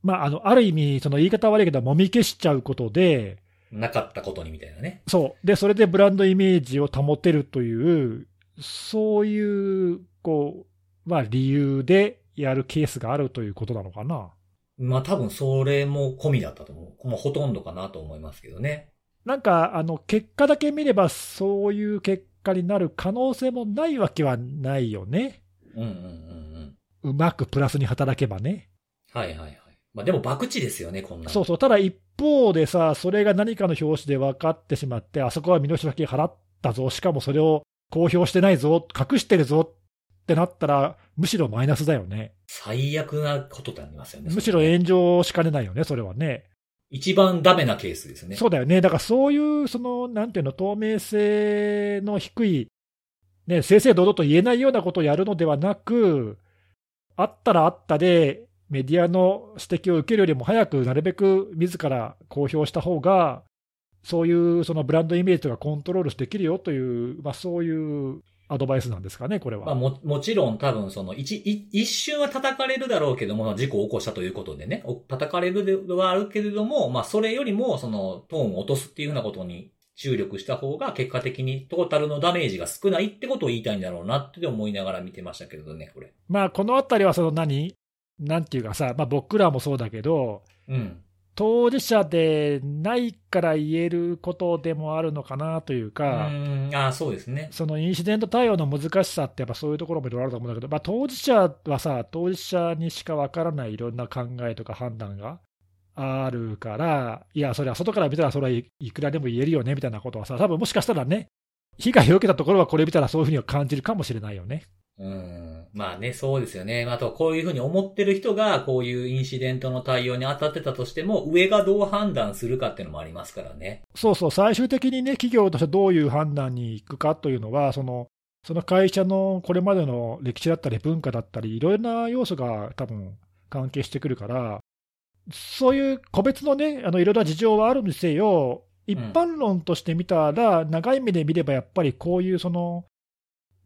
まあ、あのある意味、その言い方悪いけど、もみ消しちゃうことで、うん。なかったことにみたいなね。そう、でそれでブランドイメージを保てるという、そういうこう、まあ、理由でやるケースがあるということなのかな。まあ、多分それも込みだったと思う。もうほとんどかなと思いますけどね。なんか、あの結果だけ見れば、そういう結果になる可能性もないわけはないよね。うんうんうんうん。うまくプラスに働けばね。はいはいはい。まあでも博打ですよね、こんなのそうそう、ただ一方でさ、それが何かの表紙で分かってしまって、あそこは身代金払ったぞ、しかもそれを公表してないぞ、隠してるぞってなったら、むしろマイナスだよね。最悪なことってありますよね。むしろ炎上しかねないよね、それはね。一番ダメなケースですね。そうだよね。だからそういう、その、なんていうの、透明性の低い、ね、正々堂々と言えないようなことをやるのではなく、あったらあったで、メディアの指摘を受けるよりも早く、なるべく自ら公表した方が、そういうそのブランドイメージとかコントロールできるよという、まあ、そういうアドバイスなんですかね、これは。まあも、もちろん多分その一、一瞬は叩かれるだろうけども、事故を起こしたということでね、叩かれるではあるけれども、まあそれよりもそのトーンを落とすっていうふうなことに注力した方が結果的にトータルのダメージが少ないってことを言いたいんだろうなって思いながら見てましたけれどね、これ。まあ、このあたりはその何なんていうかさ、まあ、僕らもそうだけど、うん。当事者でないから言えることでもあるのかなといううか、ん。ああ、そうですね。そのインシデント対応の難しさって、やっぱそういうところもいろいろあると思うんだけど、まあ、当事者はさ、当事者にしかわからないいろんな考えとか判断があるから、いや、それは外から見たら、それはいいくらでも言えるよねみたいなことはさ、多分もしかしたらね、被害を受けたところはこれ見たらそういうふうには感じるかもしれないよね。うん。まあね、そうですよね。あと、こういうふうに思ってる人が、こういうインシデントの対応に当たってたとしても、上がどう判断するかっていうのもありますからね。そうそう、最終的にね、企業としてどういう判断に行くかというのは、そのその会社のこれまでの歴史だったり、文化だったり、いろいろな要素が多分関係してくるから、そういう個別のね、あのいろいろな事情はあるにせよ、一般論として見たら、長い目で見ればやっぱりこういうその、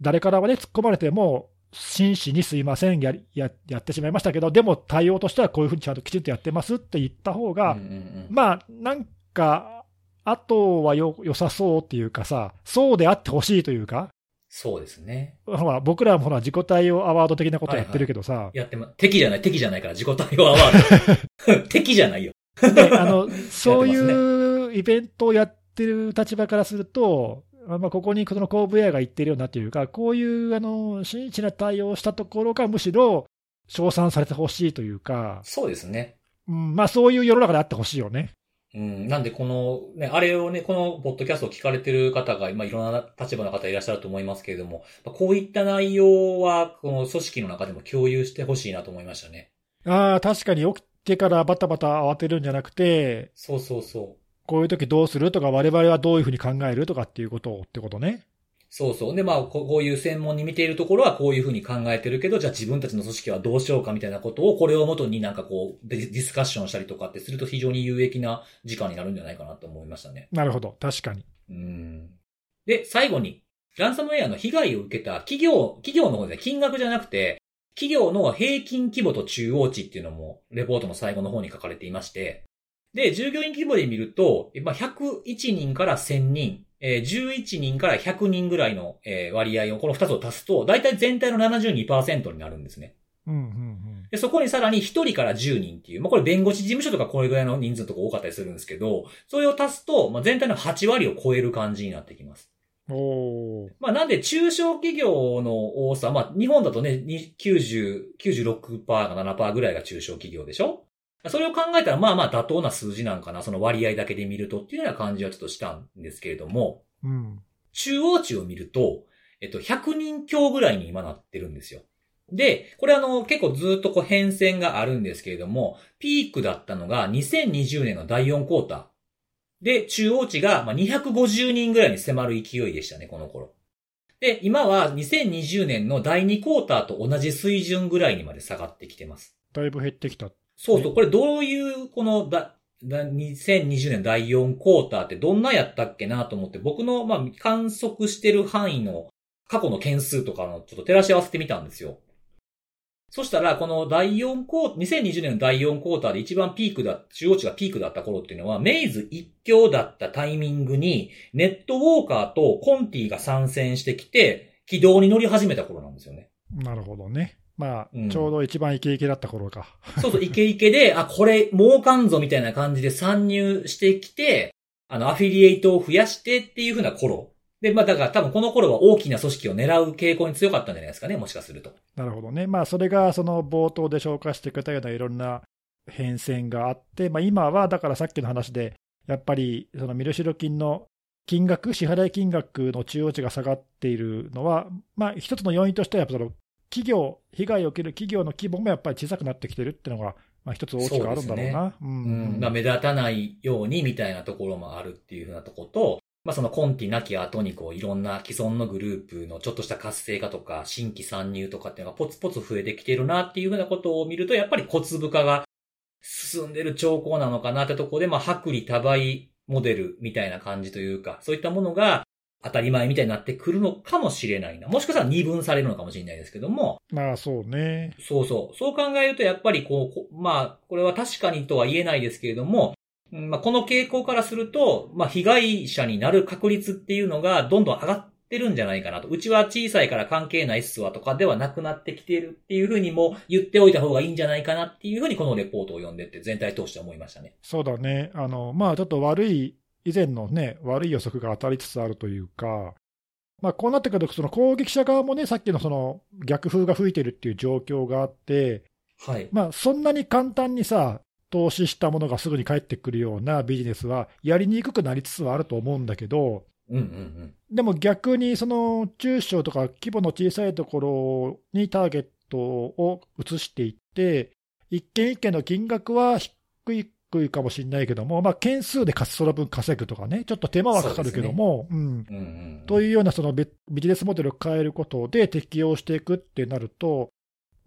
誰からはね、突っ込まれても、真摯にすいませんやりや、やってしまいましたけど、でも対応としてはこういうふうにちゃんときちんとやってますって言った方が、うんうんうんまあ、なんか、あとはよ良さそうっていうかさ、そうであってほしいというか、そうですね。ほら僕らもほら自己対応アワード的なことやってるけどさ、やってま、敵じゃない、敵じゃないから、自己対応アワード。敵じゃないよ。ねあの そういうイベントをやってる立場からすると、まあ、ここにこの後部屋が言ってるようなというか、こういうあの真摯な対応をしたところがむしろ称賛されてほしいというか、そうですね。うんまあ、そういう世の中であってほしいよね。うん。なんで、この、ね、あれをね、このポッドキャストを聞かれてる方が、まあ、いろんな立場の方いらっしゃると思いますけれども、まあこういった内容は、この組織の中でも共有してほしいなと思いましたね。ああ、確かに起きてからバタバタ慌てるんじゃなくて、そうそうそう。こういう時どうするとか、我々はどういうふうに考えるとかっていうことをってことね。そうそう。で、まあ、ここういう専門に見ているところはこういうふうに考えてるけど、じゃあ自分たちの組織はどうしようかみたいなことを、これをもとになんかこう、ディスカッションしたりとかってすると非常に有益な時間になるんじゃないかなと思いましたね。なるほど、確かに。うん。で、最後に、ランサムウェアの被害を受けた企業、企業の方で金額じゃなくて、企業の平均規模と中央値っていうのも、レポートの最後の方に書かれていまして、で、従業員規模で見ると、まあ、101人から1000人、えー11人から100人ぐらいの、えー割合を、この2つを足すと、だいたい全体の72%になるんですね。うんうんうん。で、そこにさらに1人から10人っていう、まあ、これ弁護士事務所とかこれぐらいの人数とか多かったりするんですけど、それを足すと、まあ、全体の8割を超える感じになってきます。おーまあ、なんで、中小企業の多さ、まあ、日本だとね、に90、96%か7%ぐらいが中小企業でしょそれを考えたら、まあまあ妥当な数字なんかな、その割合だけで見るとっていうような感じはちょっとしたんですけれども、うん。中央値を見ると、えっと、100人強ぐらいに今なってるんですよ。で、これあの、結構ずっとこう変遷があるんですけれども、ピークだったのが2020年の第4クォーター。で、中央値がまあ250人ぐらいに迫る勢いでしたね、この頃。で、今は2020年の第2クォーターと同じ水準ぐらいにまで下がってきてます。だいぶ減ってきた。そうそう、これどういう、このだ、だ2020年第4クォーターってどんなやったっけなと思って、僕の、まあ、観測してる範囲の過去の件数とかのちょっと照らし合わせてみたんですよ。そしたら、この第4クォー、2020年の第4クォーターで一番ピークだ、中央値がピークだった頃っていうのは、メイズ一強だったタイミングに、ネットウォーカーとコンティが参戦してきて、軌道に乗り始めた頃なんですよね。なるほどね。まあ、うんちょうど一番イケイケだった頃か。そうそう、イケイケで、あ、これ、儲かんぞみたいな感じで参入してきて、あの、アフィリエイトを増やしてっていう風な頃。で、まあ、だから多分この頃は大きな組織を狙う傾向に強かったんじゃないですかね、もしかすると。なるほどね。まあ、それがその冒頭で紹介してくれたようないろんな変遷があって、まあ、今はだからさっきの話で、やっぱりその身代金の金額、支払い金額の中央値が下がっているのは、まあ、一つの要因としては、やっぱその企業、被害を受ける企業の規模もやっぱり小さくなってきてるっていうのが、まあ、一つ大きくあるんだろうな。ううんん。まあ、目立たないようにみたいなところもあるっていう風なところと、まあ、そのコンティなき後にこう、いろんな既存のグループのちょっとした活性化とか、新規参入とかっていうのがポツポツ増えてきてるなっていう風なことを見ると、やっぱり小粒化が進んでる兆候なのかなってところで、まあ、薄利多売モデルみたいな感じというか、そういったものが当たり前みたいになってくるのかもしれないな。もしかしたら二分されるのかもしれないですけども、まあ、そうね。そうそう。そう考えると、やっぱりこう、こまあ、これは確かにとは言えないですけれども、うんまあ、この傾向からすると、まあ、被害者になる確率っていうのがどんどん上がっってるんじゃないかなと。うちは小さいから関係ないっすわとかではなくなってきてるっていうふうにも言っておいた方がいいんじゃないかなっていうふうにこのレポートを読んでって全体通して思いましたね。そうだね。あの、まあちょっと悪い、以前のね、悪い予測が当たりつつあるというか、まあこうなってくると、その攻撃者側もね、さっきのその逆風が吹いてるっていう状況があって、はい。まあそんなに簡単にさ、投資したものがすぐに返ってくるようなビジネスはやりにくくなりつつはあると思うんだけど、うんうんうん。でも逆にその中小とか規模の小さいところにターゲットを移していって、一件一件の金額は低い低いかもしれないけども、まあ、件数でその分稼ぐとかね、ちょっと手間はかかるけども、うん、うんうんうん。というようなそのビビジネスモデルを変えることで適用していくってなると、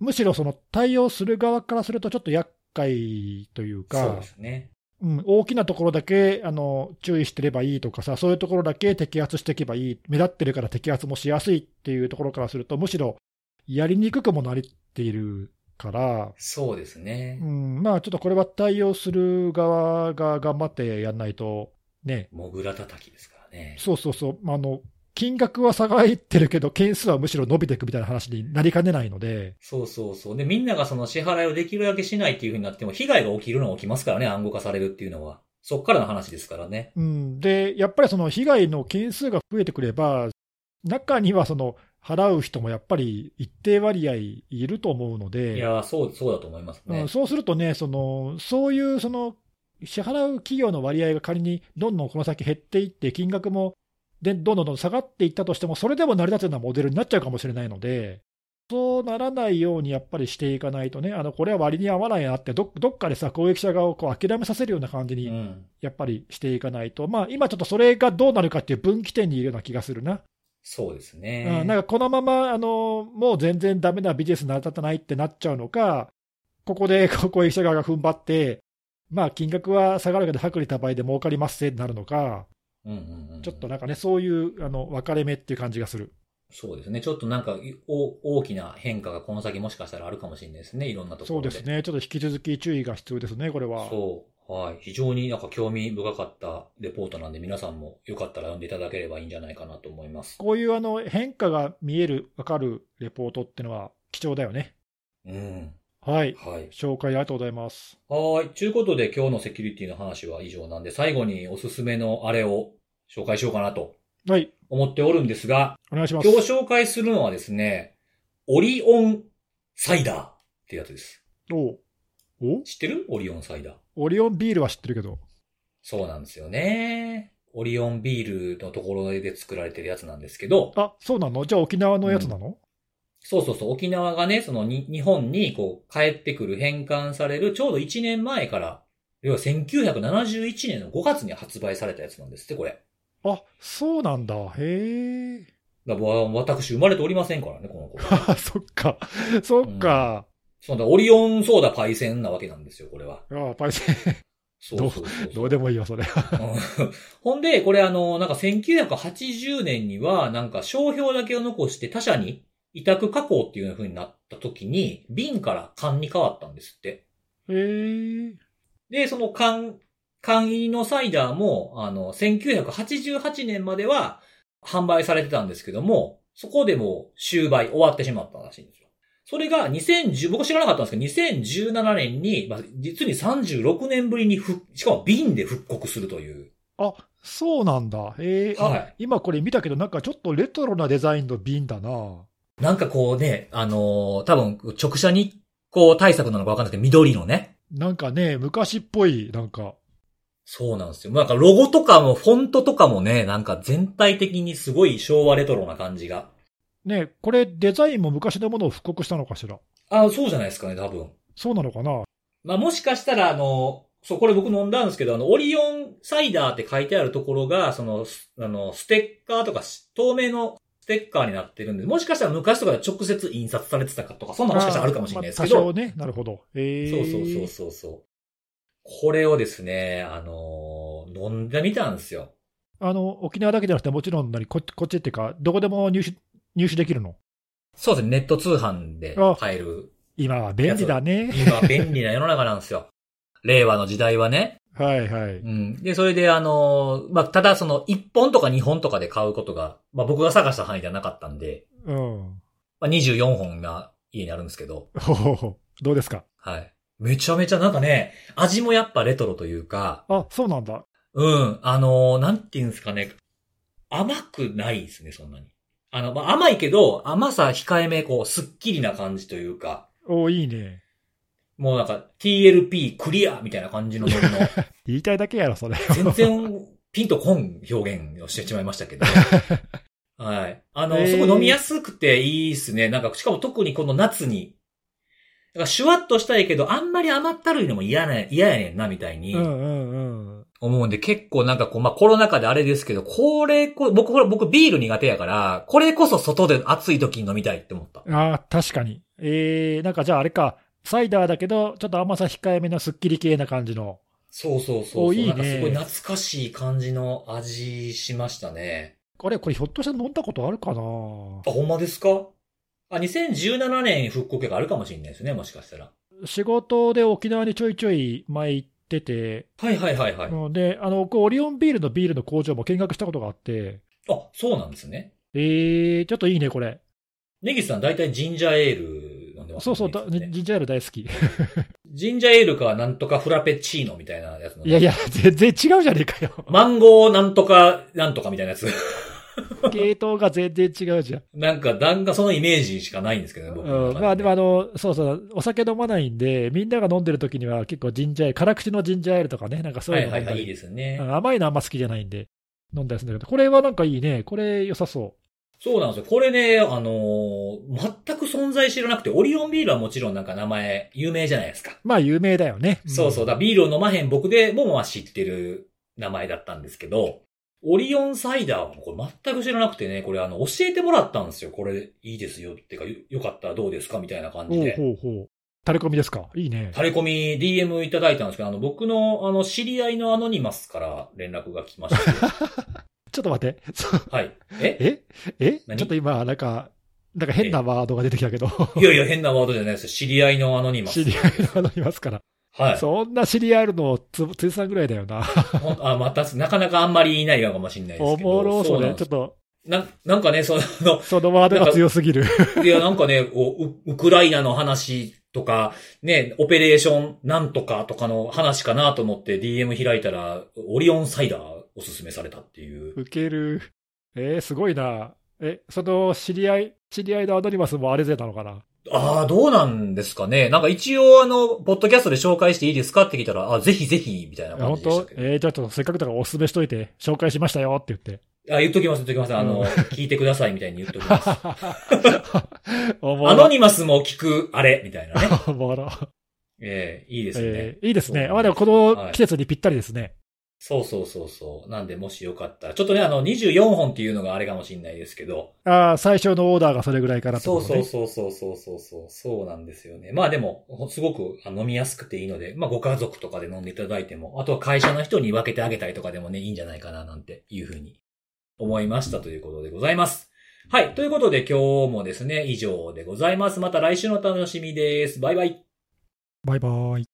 むしろその対応する側からすると、ちょっと厄介というそうかで、すね。うん、大きなところだけあの注意してればいいとかさ、そういうところだけ摘発していけばいい、目立ってるから摘発もしやすいっていうところからすると、むしろやりにくくもなっているから、そうですねう。ん、まあちょっとこれは対応する側が頑張ってやんないと、ね、モグラ叩きですからね。そうそうそう、あの金額は下がってるけど、件数はむしろ伸びていくみたいな話になりかねないので、そうそうそう。で、みんながその支払いをできるだけしないっていう風になっても、被害が起きるのは起きますからね、暗号化されるっていうのは。そっからの話ですからね。うん、でやっぱりその被害の件数が増えてくれば、中にはその払う人もやっぱり一定割合いると思うのいで、やー、そう、そうだと思いますね。うん、そうするとね、そのそういうその支払う企業の割合が仮にどんどんこの先減っていって、金額もでどんどんどん下がっていったとしても、それでも成り立つようなモデルになっちゃうかもしれないので、そうならないようにやっぱりしていかないとね、あのこれは割に合わないなってど、どっかでさ、攻撃者側をこう諦めさせるような感じにうん。やっぱりしていかないと、まあ、今ちょっとそれがどうなるかっていう分岐点にいるような気がするな。そうですうね。ん、なんかこのままあのもう全然ダメなビジネスに成り立たないってなっちゃうのか、ここで こう攻撃者側が踏ん張って、まあ、金額は下がるけど、薄利多売で儲かりますってなるのか、うんうんうん。ちょっとなんかね、そういうあの分かれ目っていう感じがする。そうですね。ちょっとなんか、お大きな変化がこの先もしかしたらあるかもしれないですね。いろんなところで。そうですね、ちょっと引き続き注意が必要ですね、これは。そう。はい。非常になんか興味深かったレポートなんで、皆さんもよかったら読んでいただければいいんじゃないかなと思います。こういうあの変化が見える、分かるレポートっていうのは貴重だよね。うん。はい、はい。紹介ありがとうございます。はい。ということで今日のセキュリティの話は以上なんで、最後におすすめのあれを紹介しようかなとはい、思っておるんですが、お願いします。今日紹介するのはですね、オリオンサイダーってやつです。おお知ってる？オリオンサイダー。オリオンビールは知ってるけど。そうなんですよね。オリオンビールのところで作られてるやつなんですけど、あ、そうなの？じゃあ沖縄のやつなの、そうそうそう、沖縄がね、そのに日本にこう帰ってくる返還されるちょうど1年前から、要は1971年の5月に発売されたやつなんですって、これ。あ、そうなんだ。へえ。だ私生まれておりませんからね、この子。あ そっか。そっか。そうだ、オリオンソーダパイセンなわけなんですよ、これは。あパイセン、そうそうそうそう。どうでもいいよ、それ。うんほんで、これあの、なんか1980年には、なんか商標だけを残して他社に委託加工っていう風になった時に、瓶から缶に変わったんですって。へえ。で、その缶、缶入りのサイダーも、あの、1988年までは販売されてたんですけども、そこでもう終売終わってしまったらしいんですよ。それが2010、僕知らなかったんですけど、2017年に、まあ、実に36年ぶりに復、しかも瓶で復刻するという。あ、そうなんだ。へえ。あ、はい今これ見たけど、なんかちょっとレトロなデザインの瓶だな。なんかこうね、あのー多分直射日光対策なのかわかんないけど、緑のね。なんかね、昔っぽい、なんか。そうなんですよ。なんかロゴとかもフォントとかもね、なんか全体的にすごい昭和レトロな感じが。ね、これデザインも昔のものを復刻したのかしら？あ、そうじゃないですかね、多分。そうなのかな？まあもしかしたら、あの、そう、これ僕飲んだんですけど、あの、オリオンサイダーって書いてあるところが、その、すあの、ステッカーとか、透明のステッカーになってるんで、もしかしたら昔とかで直接印刷されてたかとか、そんなもしかしたらあるかもしれないですけど。まあ多少ね、なるほど。へえ。そうそうそうそうそう。これをですね、あのー飲んでみたんですよ。あの、沖縄だけじゃなくて、もちろん何こ、こっちっていうか、どこでも入手、入手できるの？そうですね、ネット通販で買える。今は便利だね。今便利な世の中なんですよ。令和の時代はね。はいはい。うん。で、それであの、まあ、ただその1本とか2本とかで買うことが、まあ僕が探した範囲ではなかったんで、うん。まあ24本が家にあるんですけど、ほほほ。どうですか？はい。めちゃめちゃなんかね、味もやっぱレトロというか、あ、そうなんだ。うん、あのなんていうんですかね、甘くないですね、そんなに。あの、まあ、甘いけど、甘さ控えめ、こう、すっきりな感じというか、おいいね。もうなんか TLP クリアみたいな感じのの、言いたいだけやろ、それ。全然ピンとこん表現をしてしまいましたけど。はい。あの、えーすごい飲みやすくていいですね。なんか、しかも特にこの夏に、だからシュワッとしたいけど、あんまり甘ったるいのも嫌ね、嫌やねんな、みたいにうんうんうん。思うんで、結構なんかこう、まあ、コロナ禍であれですけど、これこ、僕、これ、僕ビール苦手やから、これこそ外で暑い時に飲みたいって思った。あー確かに。えー、なんかじゃああれか、サイダーだけど、ちょっと甘さ控えめのスッキリ系な感じの。そうそうそうそう。おいいねなんかすごい懐かしい感じの味しましたね。あれ、これひょっとして飲んだことあるかな？あ、ほんまですか？あ、2017年復刻があるかもしれないですね、もしかしたら。仕事で沖縄にちょいちょい前行ってて、はいはいはいはい。うんで、あの、僕オリオンビールのビールの工場も見学したことがあって、あ、そうなんですね。えー、ちょっといいね、これ。ネギスさん大体ジンジャーエール飲んでますそうそう、ジンジャーエール大好き。ジンジャーエールかなんとかフラペチーノみたいなやついやいや、全然違うじゃねえかよ。マンゴーなんとかなんとかみたいなやつ。系統が全然違うじゃん。なんか、なんかそのイメージしかないんですけどね、僕のうん、中まあでもあの、そうそう、お酒飲まないんで、みんなが飲んでる時には結構ジンジャーエール、辛口のジンジャーエールとかね、なんかそうはいいうはいはい、いいですね。うん甘いのあんま好きじゃないんで、飲んだりするんだけど、これはなんかいいね。これ良さそそうなんですよ。これね、あのー全く存在知らなくて、オリオンビールはもちろんなんか名前有名じゃないですか。う。まあ有名だよね。そうそう。だビールを飲まへん僕でもまあ知ってる名前だったんですけど、オリオンサイダーはこれ全く知らなくてね、これあの、教えてもらったんですよ。これいいですよ。ってか、よよかったらどうですか？みたいな感じほうで。ほうほう。垂れ込みですか？いいね。垂れ込み DM いただいたんですけど、あの、僕のあの、知り合いのアノニマスから連絡が来まして。ちょっと待って。はい。え？え？え？何？ちょっと今、なんか、なんか変なワードが出てきたけど、いやいや、変なワードじゃないですよ。知り合いのアノニマス。知り合いのあのいますから。はい。そんな知り合いあるの、つ、ついさんぐらいだよな。あ、また、なかなかあんまりいないかもしれないですおけど。もろそれ。うなんですちょっと、な、なんかね、その、そのワードが強すぎる。いや、なんかね、ウウクライナの話とか、ね、オペレーションなんとかとかの話かなと思って DM 開いたら、オリオンサイダーおすすめされたっていう。ウケる。えー、すごいな。え、その知り合い、知り合いのアノニマスもあれぜなのかな？ああ、どうなんですかね。なんか一応あの、ポッドキャストで紹介していいですかって聞いたら、あ、ぜひぜひ、みたいな感本当じでしたけど。えー、じゃあちょっとせっかくだからおすすめしといて、紹介しましたよって言って。あ、言っときます、言っときます。あの、うん聞いてくださいみたいに言っときます。アノニマスも聞く、あれ、みたいなね。おもろ。ええいいですね。えーいいですね。そうあ、でもこの季節にぴったりですね。そうそうそうそう。なんで、もしよかったら。ちょっとね、あの、24本っていうのがあれかもしれないですけど。ああ、最初のオーダーがそれぐらいからってそうことねそうそうそうそうそうそう。そうなんですよね。まあでも、すごくあ飲みやすくていいので、まあご家族とかで飲んでいただいても、あとは会社の人に分けてあげたりとかでもね、いいんじゃないかななんていうふうに思いましたということでございます。はい。ということで今日もですね、以上でございます。また来週のお楽しみです。バイバイ。バイバイ。